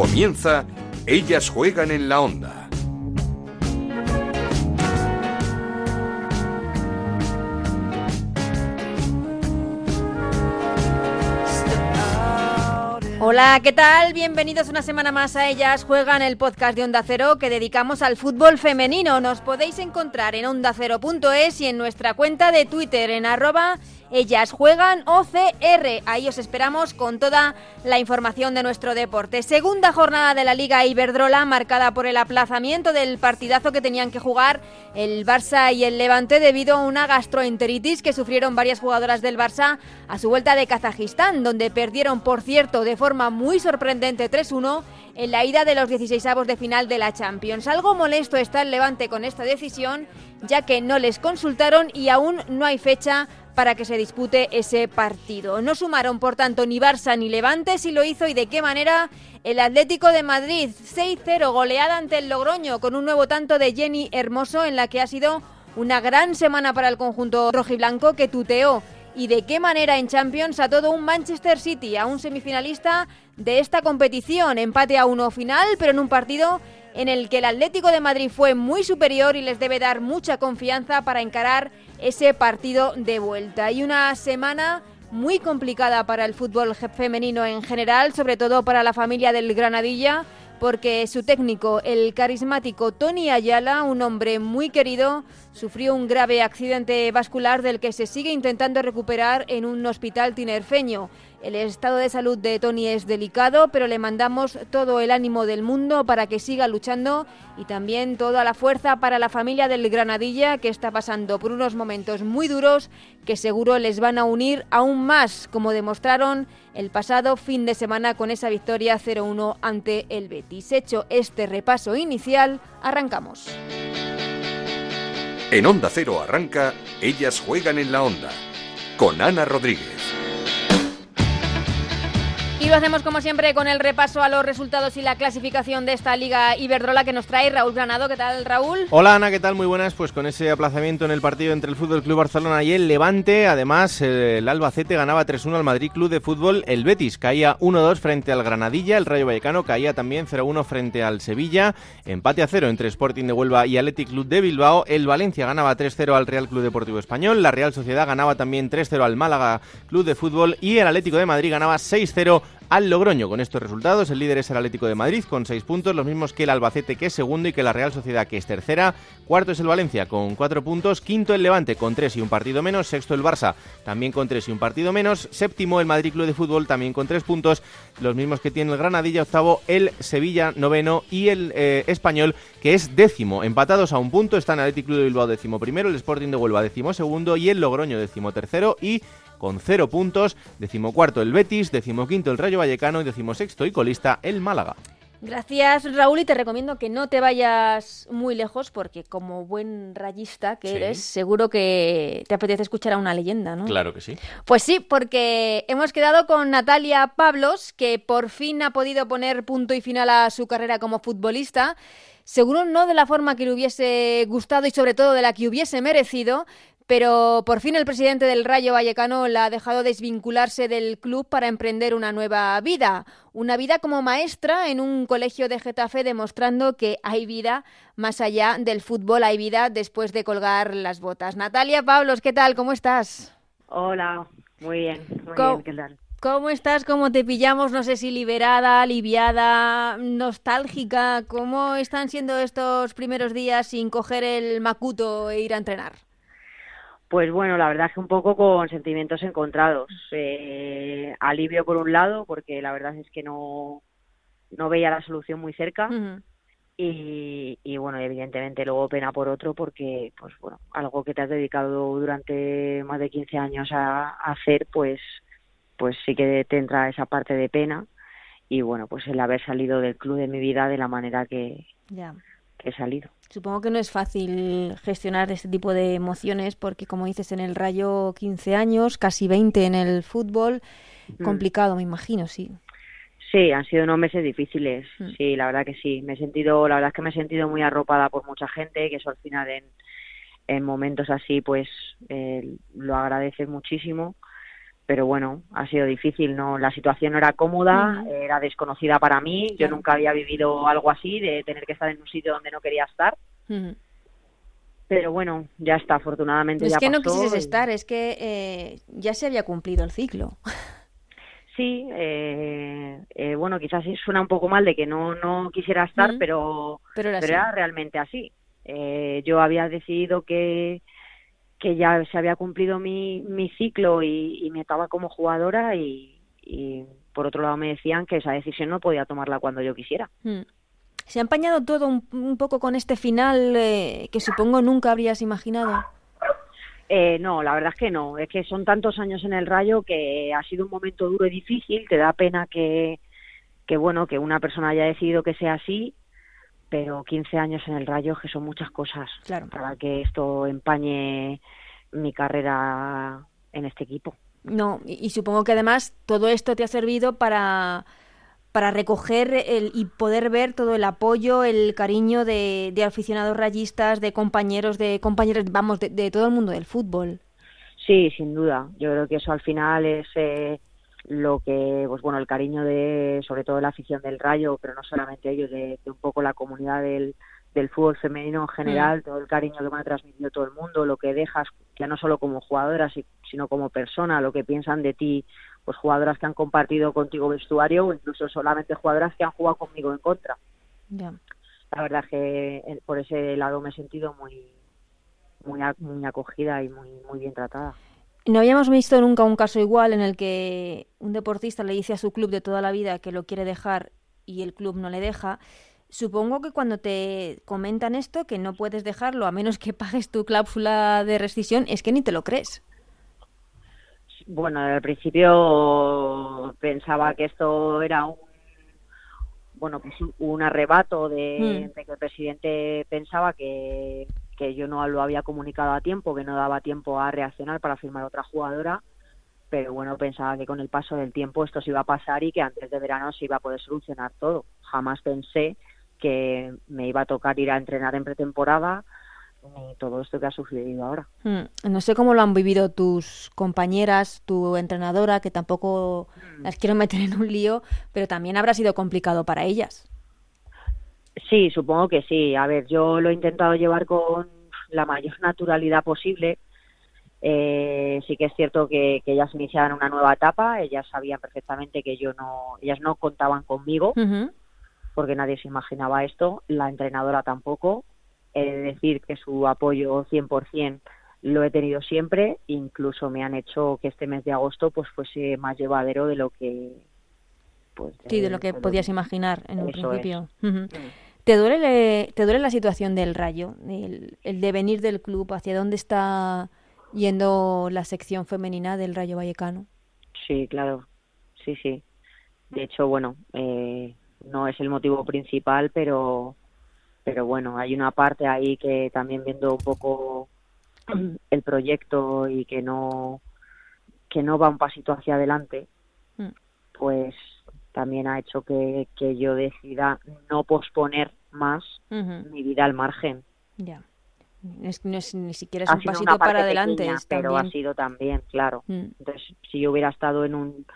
Comienza Ellas juegan en la onda. Hola, ¿qué tal? Bienvenidos una semana más a Ellas Juegan, el podcast de Onda Cero que dedicamos al fútbol femenino. Nos podéis encontrar en ondacero.es y en nuestra cuenta de Twitter en arroba ellas juegan OCR. Ahí os esperamos con toda la información de nuestro deporte. Segunda jornada de la Liga Iberdrola marcada por el aplazamiento del partidazo que tenían que jugar el Barça y el Levante debido a una gastroenteritis que sufrieron varias jugadoras del Barça a su vuelta de Kazajistán, donde perdieron, por cierto, de forma muy sorprendente 3-1 en la ida de los 16 de final de la Champions. Algo molesto está el Levante con esta decisión, ya que no les consultaron y aún no hay fecha para que se dispute ese partido. No sumaron, por tanto, ni Barça ni Levante, si lo hizo y de qué manera el Atlético de Madrid 6-0 goleada ante el Logroño con un nuevo tanto de Jenny Hermoso en la que ha sido una gran semana para el conjunto rojiblanco que tuteó y de qué manera en Champions a todo un Manchester City, a un semifinalista de esta competición. Empate a uno final, pero en un partido en el que el Atlético de Madrid fue muy superior y les debe dar mucha confianza para encarar ese partido de vuelta. Y una semana muy complicada para el fútbol femenino en general, sobre todo para la familia del Granadilla, porque su técnico, el carismático Tony Ayala, un hombre muy querido, sufrió un grave accidente vascular del que se sigue intentando recuperar en un hospital tinerfeño. El estado de salud de Tony es delicado, pero le mandamos todo el ánimo del mundo para que siga luchando y también toda la fuerza para la familia del Granadilla que está pasando por unos momentos muy duros que seguro les van a unir aún más, como demostraron el pasado fin de semana con esa victoria 0-1 ante el Betis. Hecho este repaso inicial, arrancamos. En Onda Cero arranca Ellas juegan en la onda con Ana Rodríguez. Y lo hacemos como siempre con el repaso a los resultados y la clasificación de esta Liga Iberdrola que nos trae Raúl Granado. ¿Qué tal, Raúl? Hola, Ana, ¿qué tal? Muy buenas. Pues con ese aplazamiento en el partido entre el Fútbol Club Barcelona y el Levante, además el Albacete ganaba 3-1 al Madrid Club de Fútbol. El Betis caía 1-2 frente al Granadilla. El Rayo Vallecano caía también 0-1 frente al Sevilla. Empate a 0 entre Sporting de Huelva y Athletic Club de Bilbao. El Valencia ganaba 3-0 al Real Club Deportivo Español. La Real Sociedad ganaba también 3-0 al Málaga Club de Fútbol. Y el Atlético de Madrid ganaba 6-0 al Logroño. Con estos resultados, el líder es el Atlético de Madrid con seis puntos, los mismos que el Albacete que es segundo y que la Real Sociedad que es tercera. Cuarto es el Valencia con cuatro puntos, quinto el Levante con tres y un partido menos, sexto el Barça también con tres y un partido menos, séptimo el Madrid Club de Fútbol también con tres puntos, los mismos que tiene el Granadilla, octavo el Sevilla noveno y el eh, Español que es décimo. Empatados a un punto están Atlético de Bilbao décimo primero, el Sporting de Huelva décimo segundo y el Logroño décimo tercero y con cero puntos, decimocuarto el Betis, decimoquinto el Rayo Vallecano y decimosexto y colista el Málaga. Gracias Raúl y te recomiendo que no te vayas muy lejos porque como buen rayista que eres, seguro que te apetece escuchar a una leyenda, ¿no? Claro que sí. Pues sí, porque hemos quedado con Natalia Pablos, que por fin ha podido poner punto y final a su carrera como futbolista. Seguro no de la forma que le hubiese gustado y sobre todo de la que hubiese merecido, pero por fin el presidente del Rayo Vallecano la ha dejado desvincularse del club para emprender una nueva vida, una vida como maestra en un colegio de Getafe demostrando que hay vida más allá del fútbol, hay vida después de colgar las botas. Natalia Pablos, ¿qué tal? ¿Cómo estás? Hola, muy bien, muy bien, ¿qué tal? ¿Cómo estás? ¿Cómo te pillamos? No sé si liberada, aliviada, nostálgica. ¿Cómo están siendo estos primeros días sin coger el macuto e ir a entrenar? Pues bueno, la verdad es que un poco con sentimientos encontrados. Eh, alivio por un lado, porque la verdad es que no, no veía la solución muy cerca. y, y, bueno, evidentemente luego pena por otro, porque, pues bueno, algo que te has dedicado durante más de 15 años a, hacer, pues, pues sí que te entra esa parte de pena. Y bueno, pues el haber salido del club de mi vida de la manera que, que he salido. Supongo que no es fácil gestionar este tipo de emociones porque, como dices, en el Rayo 15 años, casi 20 en el fútbol, mm. complicado, me imagino, sí. Sí, han sido unos meses difíciles, mm. sí, la verdad que sí. Me he sentido, la verdad es que me he sentido muy arropada por mucha gente, que eso al final en, en momentos así, pues eh, lo agradece muchísimo. Pero bueno, ha sido difícil, no la situación no era cómoda, era desconocida para mí, yo nunca había vivido algo así de tener que estar en un sitio donde no quería estar. Pero bueno, ya está, afortunadamente es ya que no quisieses estar, es que eh, ya se había cumplido el ciclo. Sí, eh, eh, bueno, quizás suena un poco mal de que no, no quisiera estar, pero, pero, era, realmente así. Eh, yo había decidido que, que ya se había cumplido mi, mi ciclo y, me estaba como jugadora y, por otro lado me decían que esa decisión no podía tomarla cuando yo quisiera. Hmm. ¿Se ha empañado todo un, poco con este final que supongo nunca habrías imaginado? Eh, no, la verdad es que no. Es que son tantos años en el Rayo que ha sido un momento duro y difícil. Te da pena que, que bueno, que una persona haya decidido que sea así, pero 15 años en el Rayo que son muchas cosas claro. para que esto empañe mi carrera en este equipo. No, y supongo que además todo esto te ha servido para para recoger el, y poder ver todo el apoyo, el cariño de, aficionados rayistas, de compañeros, de compañeros, vamos, de, todo el mundo del fútbol. Sí, sin duda. Yo creo que eso al final es eh, lo que, pues bueno, el cariño de, sobre todo la afición del Rayo, pero no solamente ellos, de, un poco la comunidad del, del fútbol femenino en general, mm. todo el cariño que me ha transmitido todo el mundo, lo que dejas, ya no solo como jugadora, sino como persona, lo que piensan de ti pues jugadoras que han compartido contigo vestuario o incluso solamente jugadoras que han jugado conmigo en contra. La verdad que eh, por ese lado me he sentido muy muy, muy acogida y muy muy bien tratada. No habíamos visto nunca un caso igual en el que un deportista le dice a su club de toda la vida que lo quiere dejar y el club no le deja. Supongo que cuando te comentan esto, que no puedes dejarlo a menos que pagues tu cláusula de rescisión, es que ni te lo crees. Bueno, al principio pensaba que esto era un bueno pues un arrebato de, hmm. que el presidente pensaba que, que yo no lo había comunicado a tiempo, que no daba tiempo a reaccionar para firmar otra jugadora, pero bueno, pensaba que con el paso del tiempo esto se iba a pasar y que antes de verano se iba a poder solucionar todo. Jamás pensé que me iba a tocar ir a entrenar en pretemporada, ni todo esto que ha sucedido ahora. Hmm. No sé cómo lo han vivido tus compañeras, tu entrenadora, que tampoco hmm. las quiero meter en un lío, pero también habrá sido complicado para ellas. Sí, supongo que sí. A ver, yo lo he intentado llevar con la mayor naturalidad posible. Eh, sí que es cierto que, ellas iniciaban una nueva etapa, ellas sabían perfectamente que yo no, ellas no contaban conmigo, porque nadie se imaginaba esto, la entrenadora tampoco, He de decir que su apoyo 100% lo he tenido siempre, incluso me han hecho que este mes de agosto pues fuese más llevadero de lo que pues sí, de lo que podías imaginar en un principio. ¿Te duele te duele la situación del Rayo, el, el devenir del club, hacia dónde está yendo la sección femenina del Rayo Vallecano? Sí, claro. Sí, sí. De hecho, bueno, eh, no es el motivo principal, pero pero bueno, hay una parte ahí que también viendo un poco el proyecto y que no que no va un pasito hacia adelante, mm. pues también ha hecho que, que yo decida no posponer más mi vida al margen. Ya. Es, no es, ni siquiera es un pasito para adelante. pero ha sido también, claro. Mm. Entonces, si yo hubiera estado en un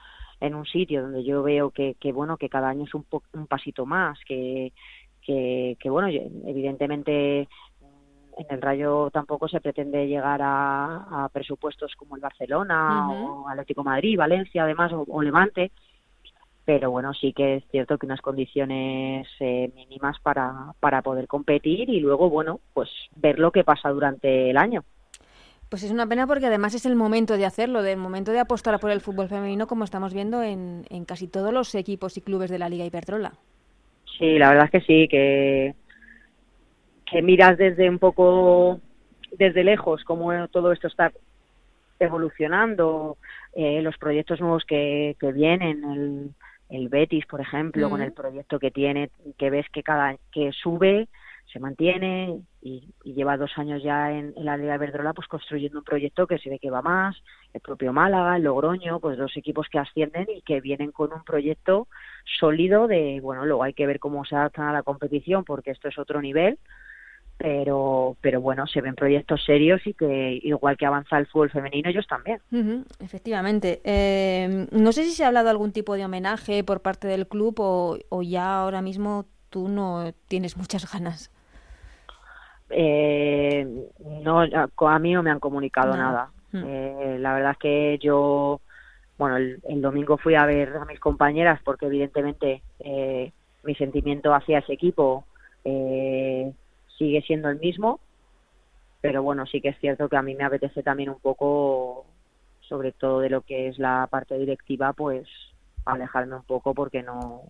en un sitio donde yo veo que, que bueno que cada año es un, un pasito más, que, que, bueno, evidentemente en el Rayo tampoco se pretende llegar a, presupuestos como el Barcelona o Atlético Madrid, Valencia además o, Levante, pero bueno, sí que es cierto que unas condiciones eh, mínimas para, para poder competir y luego, bueno, pues ver lo que pasa durante el año. Pues es una pena porque además es el momento de hacerlo, del momento de apostar por el fútbol femenino como estamos viendo en, en casi todos los equipos y clubes de la Liga Iberdrola. Sí, la verdad es que sí, que, que miras desde un poco, desde lejos, cómo todo esto está evolucionando, eh, los proyectos nuevos que, que vienen, el, el Betis, por ejemplo, con el proyecto que tiene, que ves que cada que sube se mantiene y, lleva dos años ya en, la Liga Verdrola pues construyendo un proyecto que se ve que va más, el propio Málaga, el Logroño, pues dos equipos que ascienden y que vienen con un proyecto sólido de, bueno, luego hay que ver cómo se adaptan a la competición porque esto es otro nivel, pero pero bueno se ven proyectos serios y que igual que avanza el fútbol femenino ellos también. Efectivamente. Eh, no sé si se ha hablado algún tipo de homenaje por parte del club o, o ya ahora mismo tú no tienes muchas ganas. Eh, no a mí no me han comunicado nada. mm. eh, la verdad es que yo bueno el, domingo fui a ver a mis compañeras porque evidentemente eh, mi sentimiento hacia ese equipo eh, sigue siendo el mismo, pero bueno, sí que es cierto que a mí me apetece también un poco, sobre todo de lo que es la parte directiva, pues alejarme un poco porque no,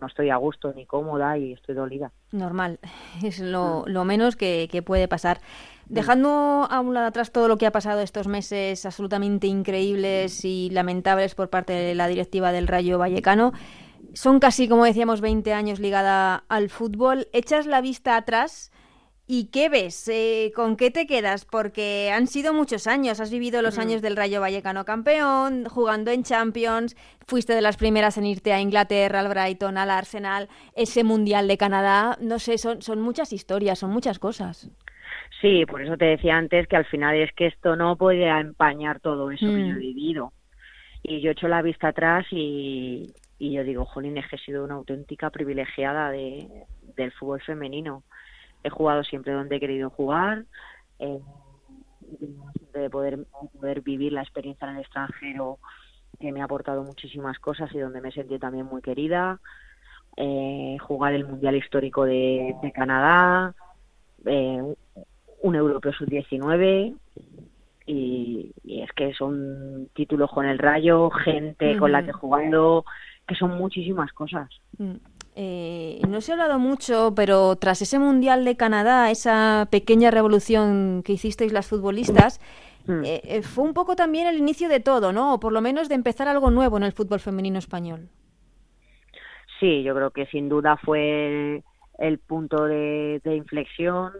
no estoy a gusto ni cómoda y estoy dolida. Normal, es lo, mm. lo menos que, que, puede pasar. Mm. Dejando a un lado atrás todo lo que ha pasado estos meses absolutamente increíbles y lamentables por parte de la directiva del Rayo Vallecano, son casi, como decíamos, 20 años ligada al fútbol. Echas la vista atrás y ¿qué ves? Eh, ¿Con qué te quedas? Porque han sido muchos años. Has vivido los años del Rayo Vallecano campeón, jugando en Champions, fuiste de las primeras en irte a Inglaterra, al Brighton, al Arsenal, ese Mundial de Canadá. No sé, son, son muchas historias, son muchas cosas. Sí, por eso te decía antes que al final es que esto no puede empañar todo eso que yo he mm. vivido. Y yo echo la vista atrás y, y yo digo, jolín, es que he sido una auténtica privilegiada de, del fútbol femenino. He jugado siempre donde he querido jugar, eh, de poder, poder vivir la experiencia en el extranjero que me ha aportado muchísimas cosas y donde me he sentido también muy querida. Eh, jugar el Mundial Histórico de, Canadá, eh, un Europeo Sub-19 y, es que son títulos con el Rayo, gente con la que jugando, que son muchísimas cosas. Mm. Eh, no se ha hablado mucho, pero tras ese Mundial de Canadá, esa pequeña revolución que hicisteis las futbolistas, mm. eh, eh, fue un poco también el inicio de todo, ¿no? O por lo menos de empezar algo nuevo en el fútbol femenino español. Sí, yo creo que sin duda fue el punto de, inflexión.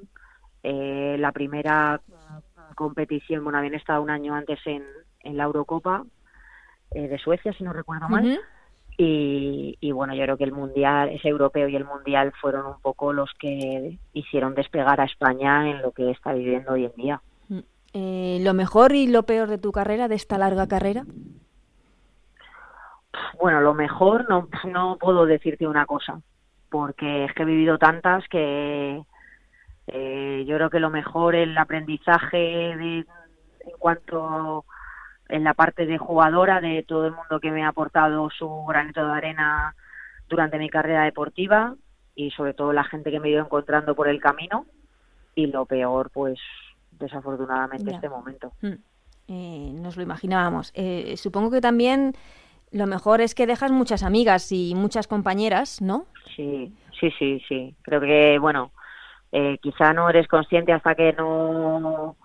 la primera competición, bueno, habían estado un año antes en, en la Eurocopa de Suecia, si no recuerdo mal. Y, bueno, yo creo que el Mundial, ese europeo y el Mundial fueron un poco los que hicieron despegar a España en lo que está viviendo hoy en día. Mm. Eh, ¿Lo mejor y lo peor de tu carrera, de esta larga carrera? Bueno, lo mejor no, no puedo decirte una cosa, porque es que he vivido tantas que eh, yo creo que lo mejor el aprendizaje de, en cuanto en la parte de jugadora, de todo el mundo que me ha aportado su granito de arena durante mi carrera deportiva y sobre todo la gente que me he ido encontrando por el camino y lo peor pues desafortunadamente este momento. Mm. Eh, nos lo imaginábamos. Eh, supongo que también lo mejor es que dejas muchas amigas y muchas compañeras, ¿no? Sí, sí, sí, sí. Creo que, bueno, eh, quizá no eres consciente hasta que no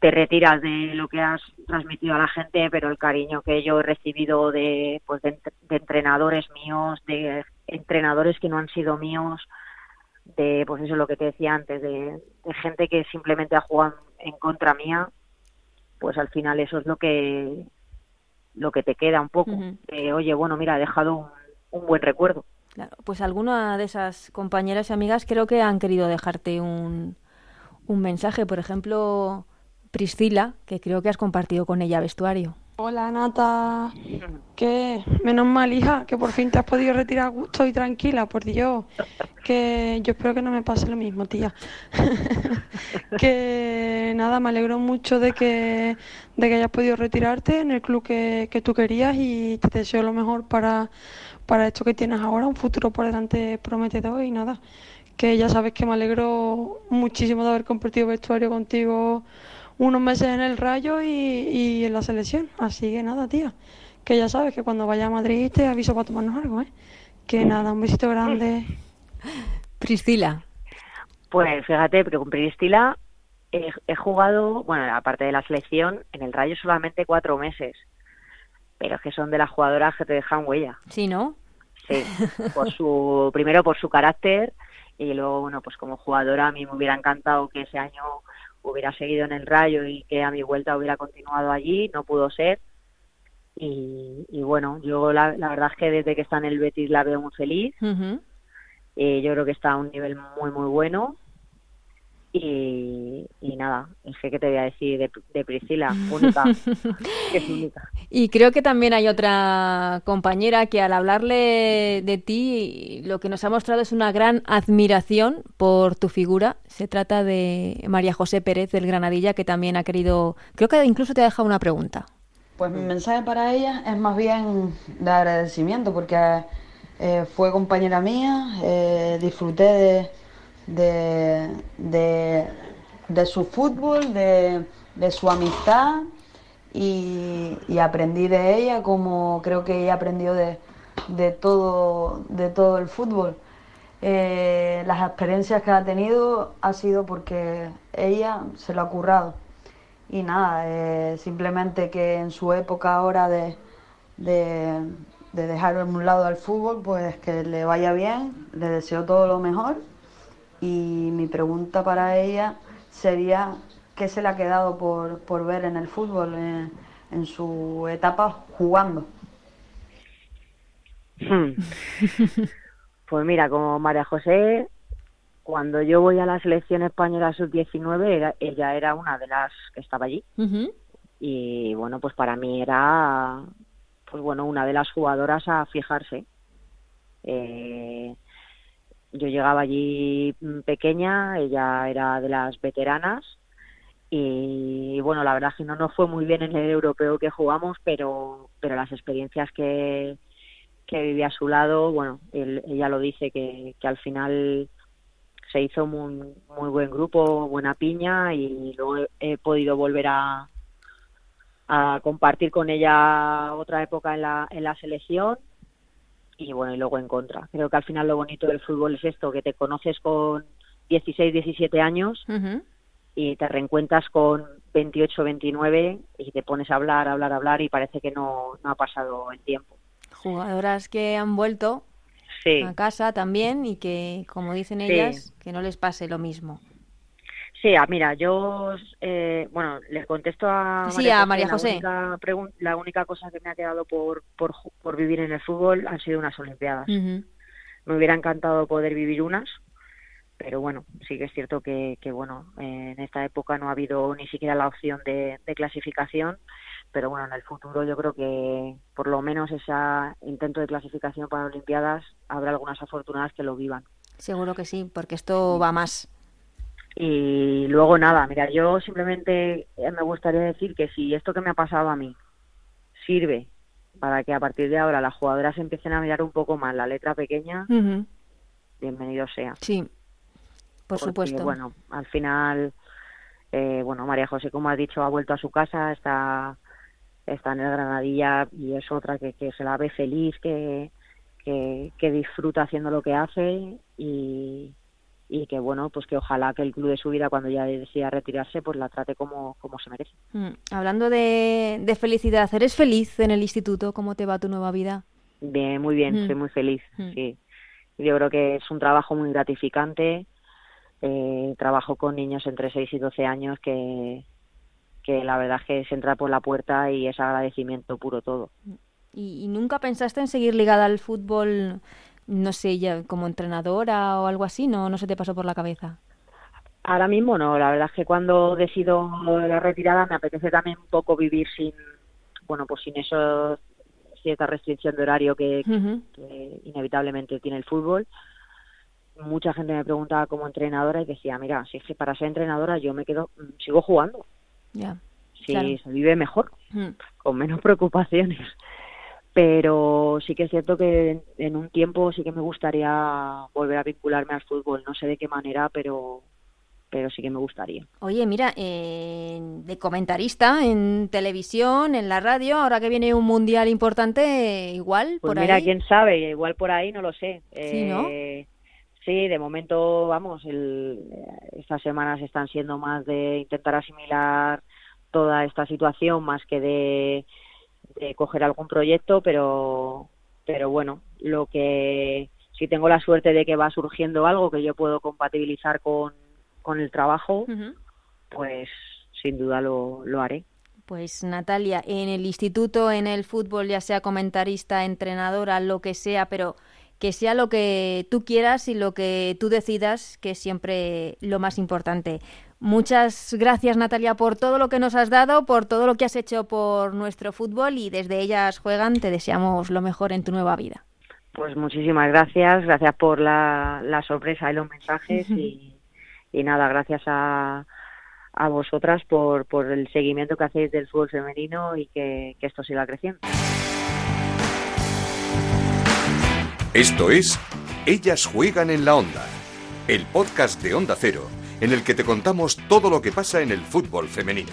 te retiras de lo que has transmitido a la gente, pero el cariño que yo he recibido de, pues de, entrenadores míos, de entrenadores que no han sido míos, de, pues eso es lo que te decía antes, de, gente que simplemente ha jugado en contra mía, pues al final eso es lo que lo que te queda un poco. oye, bueno, mira, he dejado un, un buen recuerdo. Claro, pues alguna de esas compañeras y amigas creo que han querido dejarte un, un mensaje. Por ejemplo, Priscila, que creo que has compartido con ella vestuario. Hola Nata, que menos mal hija, que por fin te has podido retirar a gusto y tranquila, por Dios, que yo espero que no me pase lo mismo, tía. que nada, me alegro mucho de que, de que hayas podido retirarte en el club que, que tú querías y te deseo lo mejor para, para esto que tienes ahora, un futuro por delante prometedor y nada, que ya sabes que me alegro muchísimo de haber compartido vestuario contigo unos meses en el Rayo y, en la selección. Así que nada, tía, que ya sabes que cuando vaya a Madrid te aviso para tomarnos algo, ¿eh? Que nada, un besito grande. Priscila. Pues fíjate, pero con Priscila he, jugado, bueno, aparte de la selección, en el Rayo solamente cuatro meses. Pero es que son de las jugadoras que te dejan huella. Sí, ¿no? Sí, por su, primero por su carácter y luego, bueno, pues como jugadora a mí me hubiera encantado que ese año hubiera seguido en el Rayo y que a mi vuelta hubiera continuado allí, no pudo ser. Y, bueno, yo la, verdad es que desde que está en el Betis la veo muy feliz. y yo creo que está a un nivel muy, muy bueno. Y, nada, es que, ¿qué te voy a decir de, Priscila? Única, es única. Y creo que también hay otra compañera que al hablarle de ti, lo que nos ha mostrado es una gran admiración por tu figura. Se trata de María José Pérez del Granadilla, que también ha querido, creo que incluso te ha dejado una pregunta. Pues mi mensaje para ella es más bien de agradecimiento, porque eh, fue compañera mía, eh, disfruté de de, de, su fútbol, de, su amistad y, aprendí de ella como creo que ella aprendió de, todo, de todo el fútbol. Eh, las experiencias que ha tenido ha sido porque ella se lo ha currado. Y nada, eh, simplemente que en su época ahora de, de, de dejar a un lado al fútbol, pues que le vaya bien, le deseo todo lo mejor y mi pregunta para ella sería qué se le ha quedado por, ver en el fútbol en, su etapa jugando. Hmm. Pues mira, como María José, cuando yo voy a la selección española sub-19, ella era una de las que estaba allí. Y bueno, pues para mí era pues bueno, una de las jugadoras a fijarse. Eh, yo llegaba allí mm, pequeña, ella era de las veteranas y bueno, la verdad es que no nos fue muy bien en el europeo que jugamos, pero, pero las experiencias que, que viví a su lado, bueno, ella lo dice que, que al final se hizo muy, muy buen grupo, buena piña y luego he, podido volver a, a compartir con ella otra época en la, en la selección y bueno, y luego en contra. Creo que al final lo bonito del fútbol es esto, que te conoces con 16, 17 años y te reencuentras con 28, 29 y te pones a hablar, hablar, hablar y parece que no, no ha pasado el tiempo. Jugadoras que han vuelto a casa también y que, como dicen ellas, que no les pase lo mismo. Sí, ah, mira, yo, eh, bueno, le contesto a María, José, La única, la única, cosa que me ha quedado por, por, por vivir en el fútbol han sido unas Olimpiadas. Me hubiera encantado poder vivir unas, pero bueno, sí que es cierto que, que bueno, en esta época no ha habido ni siquiera la opción de, de clasificación, pero bueno, en el futuro yo creo que por lo menos ese intento de clasificación para Olimpiadas habrá algunas afortunadas que lo vivan. Seguro que sí, porque esto va más. Y luego nada, mira, yo simplemente eh, me gustaría decir que si esto que me ha pasado a mí sirve para que a partir de ahora las jugadoras empiecen a mirar un poco más la letra pequeña, bienvenido sea. Sí, por supuesto. Bueno, al final, eh, bueno, María José, como ha dicho, ha vuelto a su casa, está, está en el Granadilla y es otra que, que se la ve feliz, que, que, que disfruta haciendo lo que hace y, y que bueno, pues que ojalá que el club de su vida cuando ya decida retirarse, pues la trate como, como se merece. Mm, hablando de, de, felicidad, ¿eres feliz en el instituto? ¿Cómo te va tu nueva vida? Bien, muy bien, mm. soy muy feliz, mm. sí. Yo creo que es un trabajo muy gratificante. Eh, trabajo con niños entre 6 y 12 años que, que la verdad es que se entra por la puerta y es agradecimiento puro todo. ¿Y, ¿Y, nunca pensaste en seguir ligada al fútbol no sé, ya como entrenadora o algo así? ¿No, no se te pasó por la cabeza? Ahora mismo no, la verdad es que cuando decido la retirada me apetece también un poco vivir sin, bueno, pues sin eso, cierta restricción de horario que, inevitablemente tiene el fútbol. Mucha gente me preguntaba como entrenadora y decía, mira, si es que para ser entrenadora yo me quedo, sigo jugando. Ya. si se vive mejor, con menos preocupaciones pero sí que es cierto que en un tiempo sí que me gustaría volver a vincularme al fútbol, no sé de qué manera, pero pero sí que me gustaría. Oye, mira, eh, de comentarista en televisión, en la radio, ahora que viene un mundial importante, igual pues por mira, ahí. quién sabe, igual por ahí no lo sé. Sí, ¿no? Eh, sí, de momento, vamos, el, estas semanas están siendo más de intentar asimilar toda esta situación más que de de coger algún proyecto, pero, pero bueno, lo que si tengo la suerte de que va surgiendo algo que yo puedo compatibilizar con, con el trabajo, pues sin duda lo, lo haré. Pues Natalia, en el instituto, en el fútbol, ya sea comentarista, entrenadora, lo que sea, pero que sea lo que tú quieras y lo que tú decidas, que es siempre lo más importante. Muchas gracias Natalia por todo lo que nos has dado, por todo lo que has hecho por nuestro fútbol y desde ellas juegan te deseamos lo mejor en tu nueva vida. Pues muchísimas gracias, gracias por la, sorpresa y los mensajes y, nada, gracias a, a vosotras por, por el seguimiento que hacéis del fútbol femenino y que, que esto siga creciendo. Esto es Ellas juegan en la onda, el podcast de Onda Cero en el que te contamos todo lo que pasa en el fútbol femenino.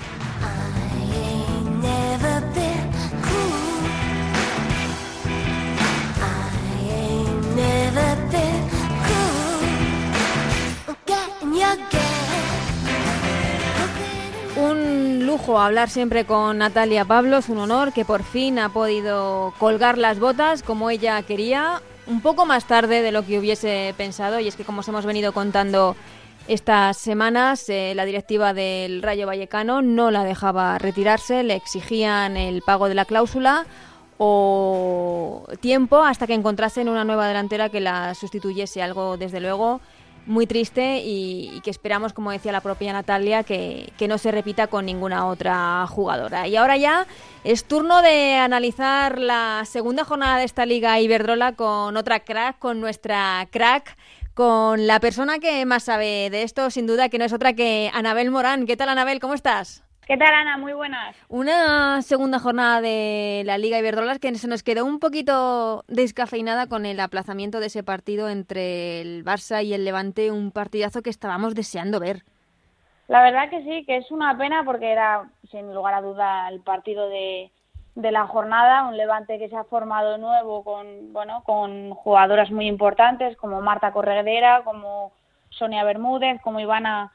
Un lujo hablar siempre con Natalia Pablos, un honor que por fin ha podido colgar las botas como ella quería, un poco más tarde de lo que hubiese pensado, y es que como os hemos venido contando estas semanas eh, la directiva del Rayo Vallecano no la dejaba retirarse, le exigían el pago de la cláusula o tiempo hasta que encontrasen una nueva delantera que la sustituyese, algo desde luego muy triste y, que esperamos, como decía la propia Natalia, que, que, no se repita con ninguna otra jugadora. Y ahora ya es turno de analizar la segunda jornada de esta Liga Iberdrola con otra crack, con nuestra crack con la persona que más sabe de esto, sin duda, que no es otra que Anabel Morán. ¿Qué tal, Anabel? ¿Cómo estás? ¿Qué tal, Ana? Muy buenas. Una segunda jornada de la Liga Iberdrola que se nos quedó un poquito descafeinada con el aplazamiento de ese partido entre el Barça y el Levante, un partidazo que estábamos deseando ver. La verdad que sí, que es una pena porque era, sin lugar a duda, el partido de, de la jornada, un Levante que se ha formado nuevo con, bueno, con jugadoras muy importantes como Marta Corredera, como Sonia Bermúdez, como Ivana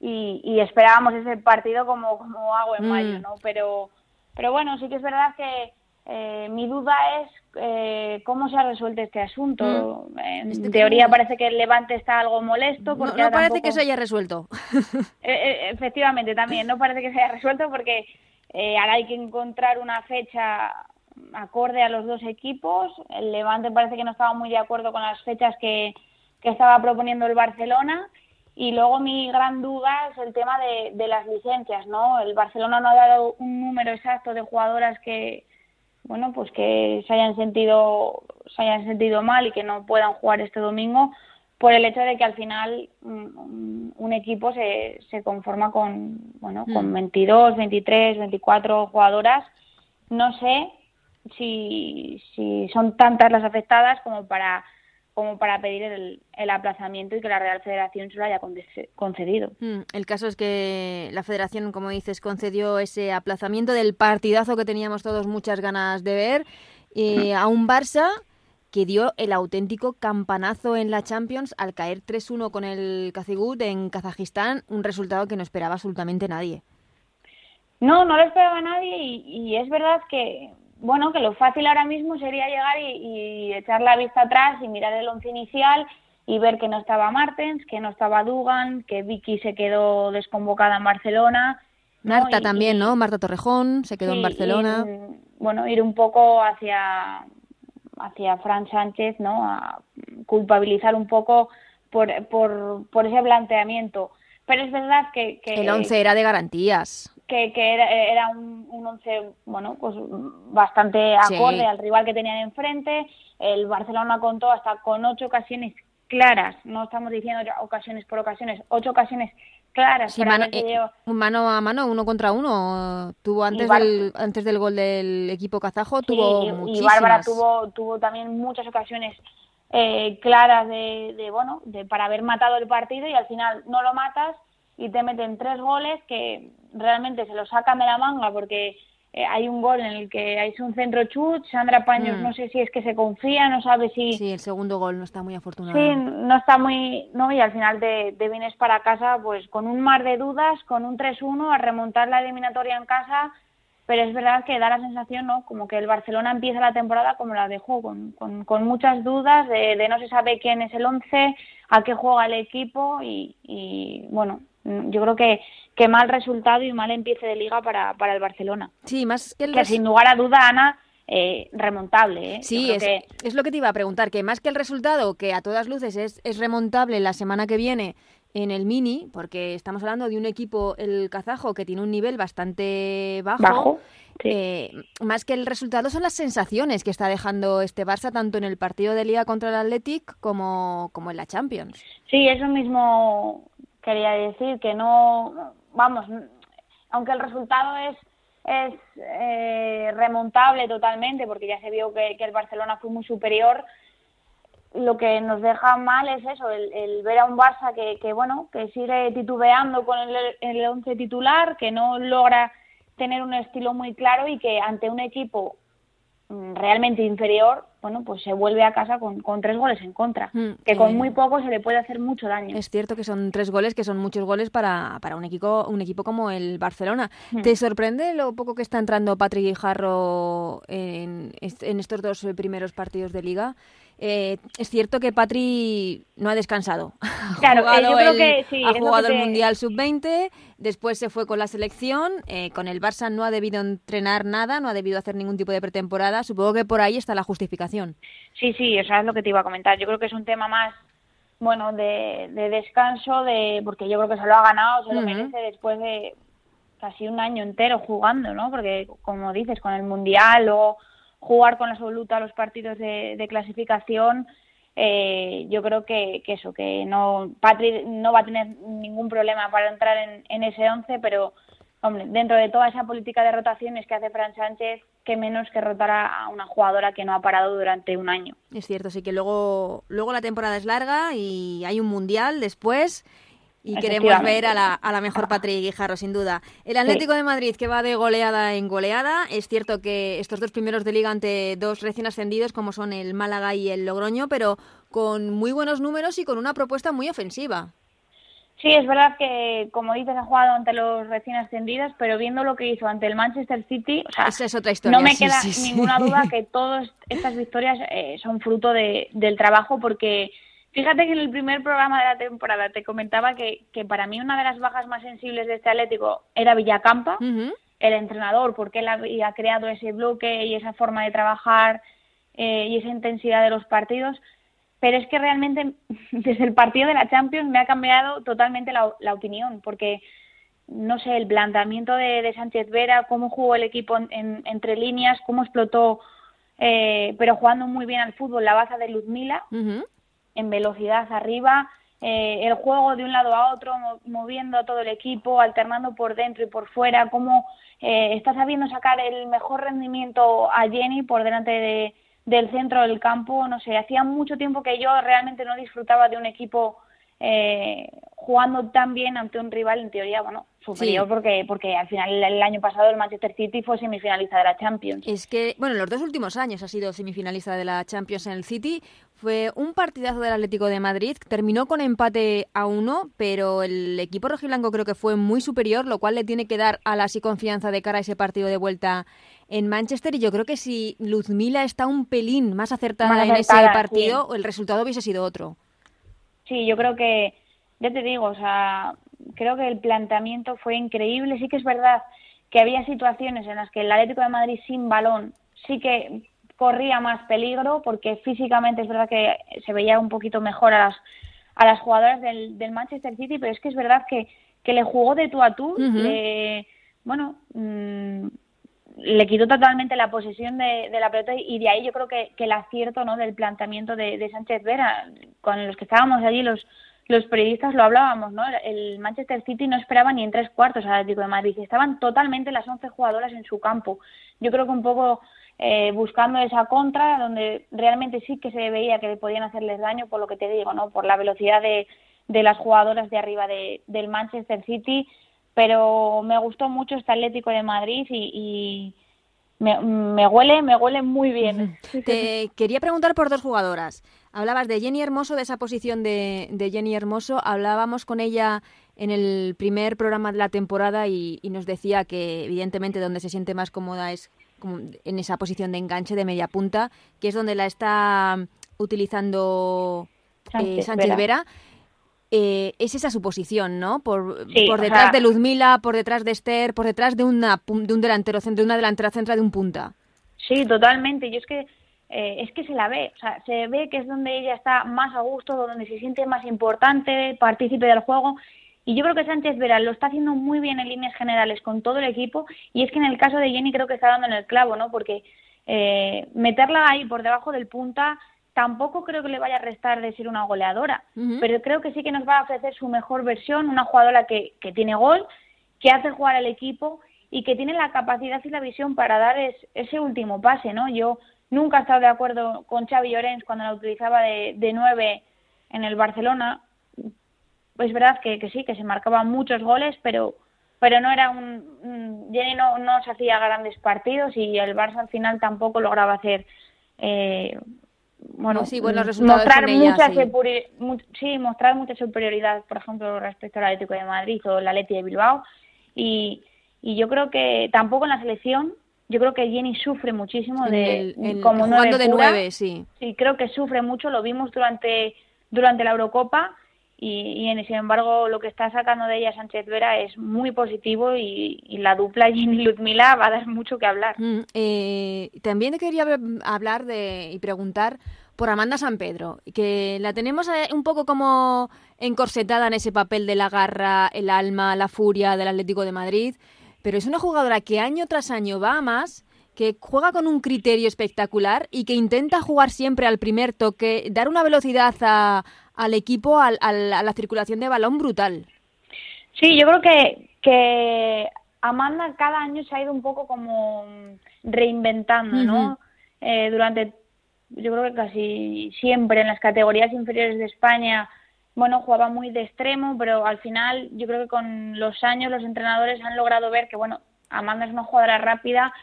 y, esperábamos ese partido como, como agua en mayo, mm. ¿no? Pero, pero bueno, sí que es verdad que eh, mi duda es eh, cómo se ha resuelto este asunto. Mm. En este teoría parece que el Levante está algo molesto. Porque no, parece que se haya resuelto. Eh, efectivamente, también, no parece que se haya resuelto porque eh, ahora hay que encontrar una fecha acorde a los dos equipos. El Levante parece que no estaba muy de acuerdo con las fechas que, estaba proponiendo el Barcelona. Y luego mi gran duda es el tema de, de, las licencias, ¿no? El Barcelona no ha dado un número exacto de jugadoras que, bueno, pues que se hayan sentido, se hayan sentido mal y que no puedan jugar este domingo por el hecho de que al final mm, un, equipo se, se conforma con, bueno, con 22, 23, 24 jugadoras. No sé si, si son tantas las afectadas como para como para pedir el, el, aplazamiento y que la Real Federación se lo haya concedido. Mm, el caso es que la Federación, como dices, concedió ese aplazamiento del partidazo que teníamos todos muchas ganas de ver eh, a un Barça que dio el auténtico campanazo en la Champions al caer 3-1 con el Kazigut en Kazajistán, un resultado que no esperaba absolutamente nadie. No, no lo esperaba nadie y, es verdad que, bueno, que lo fácil ahora mismo sería llegar y, echar la vista atrás y mirar el once inicial y ver que no estaba Martens, que no estaba Dugan, que Vicky se quedó desconvocada en Barcelona. Marta también, ¿no? Marta Torrejón se quedó en Barcelona. bueno, ir un poco hacia hacia Fran Sánchez, ¿no? A culpabilizar un poco por, por, por ese planteamiento. Pero es verdad que... que el 11 era de garantías. Que, que era, era un, un 11, bueno, pues bastante acorde al rival que tenían enfrente. El Barcelona contó hasta con ocho ocasiones claras, no estamos diciendo ocasiones por ocasiones, ocho ocasiones claras. Sí, mano, eh, mano, a mano, uno contra uno. Tuvo antes, del, antes del gol del equipo kazajo, tuvo y, muchísimas. Y Bárbara tuvo, tuvo también muchas ocasiones eh, claras de, de, bueno, de, para haber matado el partido y al final no lo matas y te meten tres goles que realmente se lo sacan de la manga porque eh, hay un gol en el que hay un centro chut, Sandra Paños mm. no sé si es que se confía, no sabe si... Sí, el segundo gol no está muy afortunado. Sí, no está muy... no Y al final te, vienes para casa pues con un mar de dudas, con un 3-1 a remontar la eliminatoria en casa, pero es verdad que da la sensación, ¿no? Como que el Barcelona empieza la temporada como la dejó, con, con, con muchas dudas de, de, no se sabe quién es el 11, a qué juega el equipo y, y bueno, yo creo que, que mal resultado y mal empiece de liga para, para el Barcelona. Sí, más que, que sin lugar a duda, Ana, eh, remontable. ¿eh? Sí, es, es, lo que te iba a preguntar, que más que el resultado, que a todas luces es, es remontable la semana que viene en el mini, porque estamos hablando de un equipo, el kazajo, que tiene un nivel bastante bajo. Eh, más que el resultado son las sensaciones que está dejando este Barça tanto en el partido de Liga contra el Athletic como, como en la Champions. Sí, eso mismo quería decir, que no, vamos, aunque el resultado es es eh, remontable totalmente porque ya se vio que, el Barcelona fue muy superior lo que nos deja mal es eso el, ver a un Barça que, bueno que sigue titubeando con el, el once titular que no logra tener un estilo muy claro y que ante un equipo realmente inferior, bueno, pues se vuelve a casa con, con tres goles en contra, mm, que con muy poco se le puede hacer mucho daño. Es cierto que son tres goles, que son muchos goles para, para un equipo un equipo como el Barcelona. Mm. ¿Te sorprende lo poco que está entrando Patrick Guijarro en, en estos dos primeros partidos de liga? Eh, es cierto que Patri no ha descansado. Claro, ha jugado, yo creo que, ha jugado el Mundial Sub-20, después se fue con la selección, eh, con el Barça no ha debido entrenar nada, no ha debido hacer ningún tipo de pretemporada. Supongo que por ahí está la justificación. Sí, sí, eso es lo que te iba a comentar. Yo creo que es un tema más bueno de, descanso, de porque yo creo que se lo ha ganado, se lo merece después de casi un año entero jugando, ¿no? Porque como dices, con el Mundial o jugar con la absoluta los partidos de, clasificación, eh, yo creo que, eso, que no Patrick no va a tener ningún problema para entrar en, ese 11, pero hombre, dentro de toda esa política de rotaciones que hace Fran Sánchez, que menos que rotar a una jugadora que no ha parado durante un año. Es cierto, sí que luego, luego la temporada es larga y hay un mundial después y queremos ver a la, a la mejor Patrick Guijarro, sin duda. El Atlético de Madrid, que va de goleada en goleada. Es cierto que estos dos primeros de liga ante dos recién ascendidos, como son el Málaga y el Logroño, pero con muy buenos números y con una propuesta muy ofensiva. Sí, es verdad que, como dices, ha jugado ante los recién ascendidos, pero viendo lo que hizo ante el Manchester City, o sea, es otra historia. no me queda ninguna duda que todas estas victorias eh, son fruto de, del trabajo, porque Fíjate que en el primer programa de la temporada te comentaba que, que para mí una de las bajas más sensibles de este Atlético era Villacampa, el entrenador, porque él había creado ese bloque y esa forma de trabajar eh, y esa intensidad de los partidos. Pero es que realmente desde el partido de la Champions me ha cambiado totalmente la, la opinión, porque no sé, el planteamiento de, Sánchez Vera, cómo jugó el equipo en, entre líneas, cómo explotó, eh, pero jugando muy bien al fútbol, la baza de Luzmila en velocidad arriba, eh, el juego de un lado a otro, moviendo a todo el equipo, alternando por dentro y por fuera, cómo eh, está sabiendo sacar el mejor rendimiento a Jenny por delante de, del centro del campo. No sé, hacía mucho tiempo que yo realmente no disfrutaba de un equipo eh, jugando tan bien ante un rival en teoría, bueno, superior porque porque al final el año pasado el Manchester City fue semifinalista de la Champions. Es que, bueno, los dos últimos años ha sido semifinalista de la Champions en el City. Fue un partidazo del Atlético de Madrid, terminó con empate a uno, pero el equipo rojiblanco creo que fue muy superior, lo cual le tiene que dar alas y confianza de cara a ese partido de vuelta en Manchester y yo creo que si Luzmila está un pelín más acertada, en ese partido, el resultado hubiese sido otro. Sí, yo creo que, ya te digo, o sea, creo que el planteamiento fue increíble. Sí que es verdad que había situaciones en las que el Atlético de Madrid sin balón sí que corría más peligro porque físicamente es verdad que se veía un poquito mejor a las a las jugadoras del, del Manchester City, pero es que es verdad que, que le jugó de tú a tú, bueno, mm, le quitó totalmente la posesión de, de, la pelota y de ahí yo creo que, que el acierto no del planteamiento de, de Sánchez Vera, con los que estábamos allí los los periodistas lo hablábamos, ¿no? El Manchester City no esperaba ni en tres cuartos al Atlético de Madrid. Estaban totalmente las once jugadoras en su campo. Yo creo que un poco eh, buscando esa contra, donde realmente sí que se veía que podían hacerles daño, por lo que te digo, ¿no? Por la velocidad de, de las jugadoras de arriba de, del Manchester City. Pero me gustó mucho este Atlético de Madrid y, me, me, huele, me huele muy bien. Te quería preguntar por dos jugadoras. Hablabas de Jenny Hermoso, de esa posición de, de, Jenny Hermoso. Hablábamos con ella en el primer programa de la temporada y, nos decía que evidentemente donde se siente más cómoda es en esa posición de enganche de media punta, que es donde la está utilizando eh, Sánchez, Vera. Eh, es esa su posición, ¿no? Por, por detrás de Luzmila, por detrás de Esther, por detrás de, una, de un delantero centro, de una delantera central de un punta. Sí, totalmente. Yo es que eh, es que se la ve, o sea, se ve que es donde ella está más a gusto, donde se siente más importante, partícipe del juego. Y yo creo que Sánchez Vera lo está haciendo muy bien en líneas generales con todo el equipo. Y es que en el caso de Jenny creo que está dando en el clavo, ¿no? Porque eh, meterla ahí por debajo del punta tampoco creo que le vaya a restar de ser una goleadora, pero creo que sí que nos va a ofrecer su mejor versión, una jugadora que, que tiene gol, que hace jugar al equipo y que tiene la capacidad y la visión para dar ese último pase, ¿no? Yo nunca he estado de acuerdo con Xavi Llorens cuando la utilizaba de, de nueve en el Barcelona. Es verdad que, que, sí, que se marcaban muchos goles, pero pero no era un, Jenny no, no se hacía grandes partidos y el Barça al final tampoco lograba hacer eh, bueno, sí, mostrar mucha sí. mostrar mucha superioridad, por ejemplo, respecto al Atlético de Madrid o el Atleti de Bilbao y, y yo creo que tampoco en la selección yo creo que Jenny sufre muchísimo de como nueve de nueve, sí. Sí, creo que sufre mucho, lo vimos durante durante la Eurocopa y, y sin embargo lo que está sacando de ella Sánchez Vera es muy positivo y, la dupla Jenny Ludmila va a dar mucho que hablar. Mm, eh, también quería hablar de y preguntar por Amanda San Pedro, que la tenemos eh, un poco como encorsetada en ese papel de la garra, el alma, la furia del Atlético de Madrid, pero es una jugadora que año tras año va a más, que juega con un criterio espectacular y que intenta jugar siempre al primer toque, dar una velocidad al equipo, a la circulación de balón brutal. Sí, yo creo que, que Amanda cada año se ha ido un poco como reinventando, ¿no? eh, durante yo creo que casi siempre en las categorías inferiores de España, bueno, jugaba muy de extremo, pero al final yo creo que con los años los entrenadores han logrado ver que, bueno, Amanda es una jugadora rápida,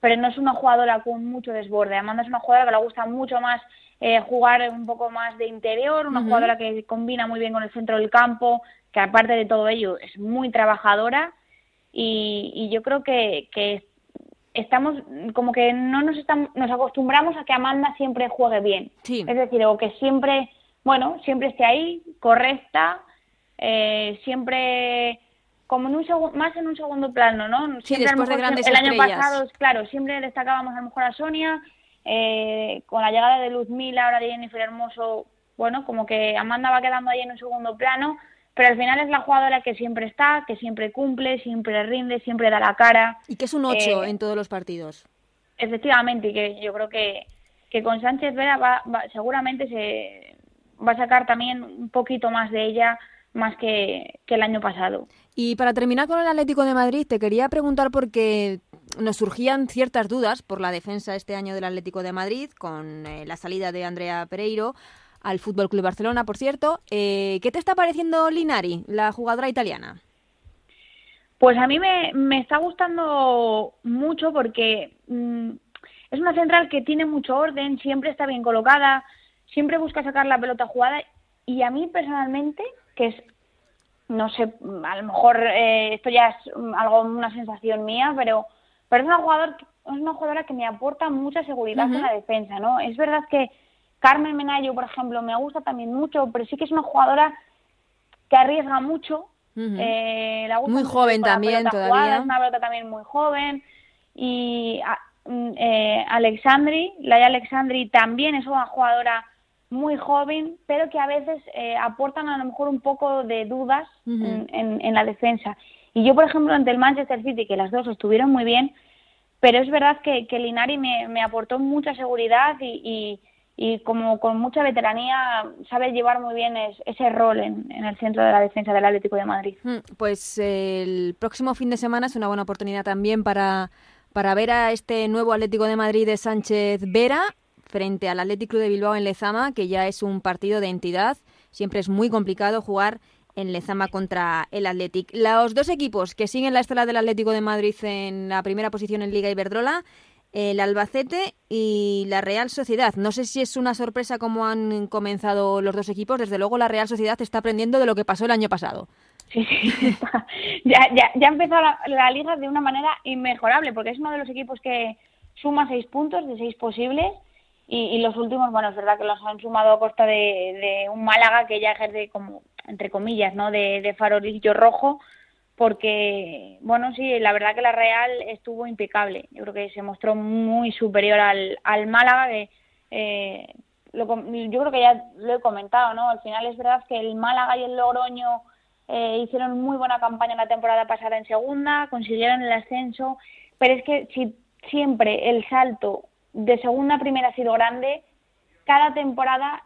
pero no es una jugadora con mucho desborde. Amanda es una jugadora que le gusta mucho más eh, jugar un poco más de interior, una jugadora que combina muy bien con el centro del campo, que aparte de todo ello es muy trabajadora y, y yo creo que, que estamos como que no nos estamos, nos acostumbramos a que Amanda siempre juegue bien. Es decir, o que siempre, bueno, siempre esté ahí, correcta, eh, siempre como en un más en un segundo plano, ¿no? Siempre de grandes el año pasado, claro, siempre destacábamos a lo mejor a Sonia, eh, con la llegada de Luzmila, ahora de Jennifer Hermoso, bueno, como que Amanda va quedando ahí en un segundo plano pero al final es la jugadora que siempre está, que siempre cumple, siempre rinde, siempre da la cara. Y que es un 8 eh, en todos los partidos. Efectivamente, y que yo creo que, que con Sánchez Vera va, seguramente se va a sacar también un poquito más de ella más que, que el año pasado. Y para terminar con el Atlético de Madrid, te quería preguntar porque nos surgían ciertas dudas por la defensa este año del Atlético de Madrid con eh, la salida de Andrea Pereiro al Fútbol Club Barcelona, por cierto. Eh, ¿Qué te está pareciendo Linari, la jugadora italiana? Pues a mí me, está gustando mucho porque mm, es una central que tiene mucho orden, siempre está bien colocada, siempre busca sacar la pelota jugada y a mí personalmente, que es, no sé, a lo mejor eh, esto ya es algo, una sensación mía, pero, pero es, una jugador, es una jugadora que me aporta mucha seguridad en la defensa, ¿no? Es verdad que Carmen Menayo, por ejemplo, me gusta también mucho, pero sí que es una jugadora que arriesga mucho. eh, muy joven también todavía. es una pelota también muy joven. Y mm, eh, Alexandri, Laia Alexandri también es una jugadora muy joven, pero que a veces eh, aportan a lo mejor un poco de dudas en, la defensa. Y yo, por ejemplo, ante el Manchester City, que las dos estuvieron muy bien, pero es verdad que, que Linari me, aportó mucha seguridad y, y como con mucha veteranía sabe llevar muy bien ese rol en, el centro de la defensa del Atlético de Madrid. Mm, pues el próximo fin de semana es una buena oportunidad también para, para ver a este nuevo Atlético de Madrid de Sánchez Vera frente al Atlético de Bilbao en Lezama, que ya es un partido de entidad. Siempre es muy complicado jugar en Lezama contra el Atlético. Los dos equipos que siguen la estela del Atlético de Madrid en la primera posición en Liga Iberdrola el Albacete y la Real Sociedad. No sé si es una sorpresa cómo han comenzado los dos equipos. Desde luego la Real Sociedad está aprendiendo de lo que pasó el año pasado. Sí, sí. ya, ya, ya empezó la, la, liga de una manera inmejorable, porque es uno de los equipos que suma seis puntos de seis posibles y, los últimos, bueno, es verdad que los han sumado a costa de, de un Málaga que ya ejerce como, entre comillas, ¿no? De, de farolillo rojo, porque, bueno, sí, la verdad que la Real estuvo impecable. Yo creo que se mostró muy superior al, Málaga, que eh, yo creo que ya lo he comentado, ¿no? Al final es verdad que el Málaga y el Logroño eh, hicieron muy buena campaña la temporada pasada en segunda, consiguieron el ascenso, pero es que si siempre el salto de segunda a primera ha sido grande, cada temporada,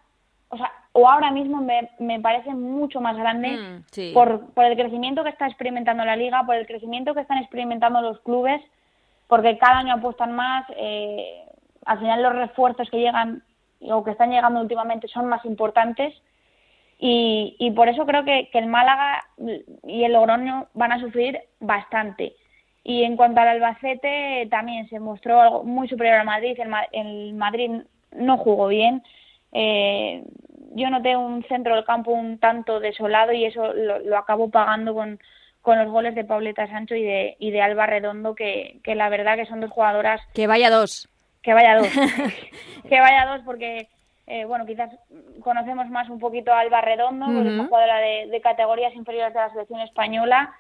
o sea, o ahora mismo me, me parece mucho más grande Mm, por, por el crecimiento que está experimentando la liga, por el crecimiento que están experimentando los clubes, porque cada año apuestan más, eh, al final los refuerzos que llegan o que están llegando últimamente son más importantes y, y por eso creo que, que el Málaga y el Logroño van a sufrir bastante. Y en cuanto al Albacete, también se mostró algo muy superior al Madrid. El, el Madrid no jugó bien. Eh, yo noté un centro del campo un tanto desolado y eso lo, lo acabó pagando con, con los goles de Pauleta Sancho y de, y de Alba Redondo, que, que la verdad que son dos jugadoras. Que vaya dos. Que vaya dos. que vaya dos porque eh, bueno, quizás conocemos más un poquito a Alba Redondo, uh -huh. es una jugadora de, de, categorías inferiores de la selección española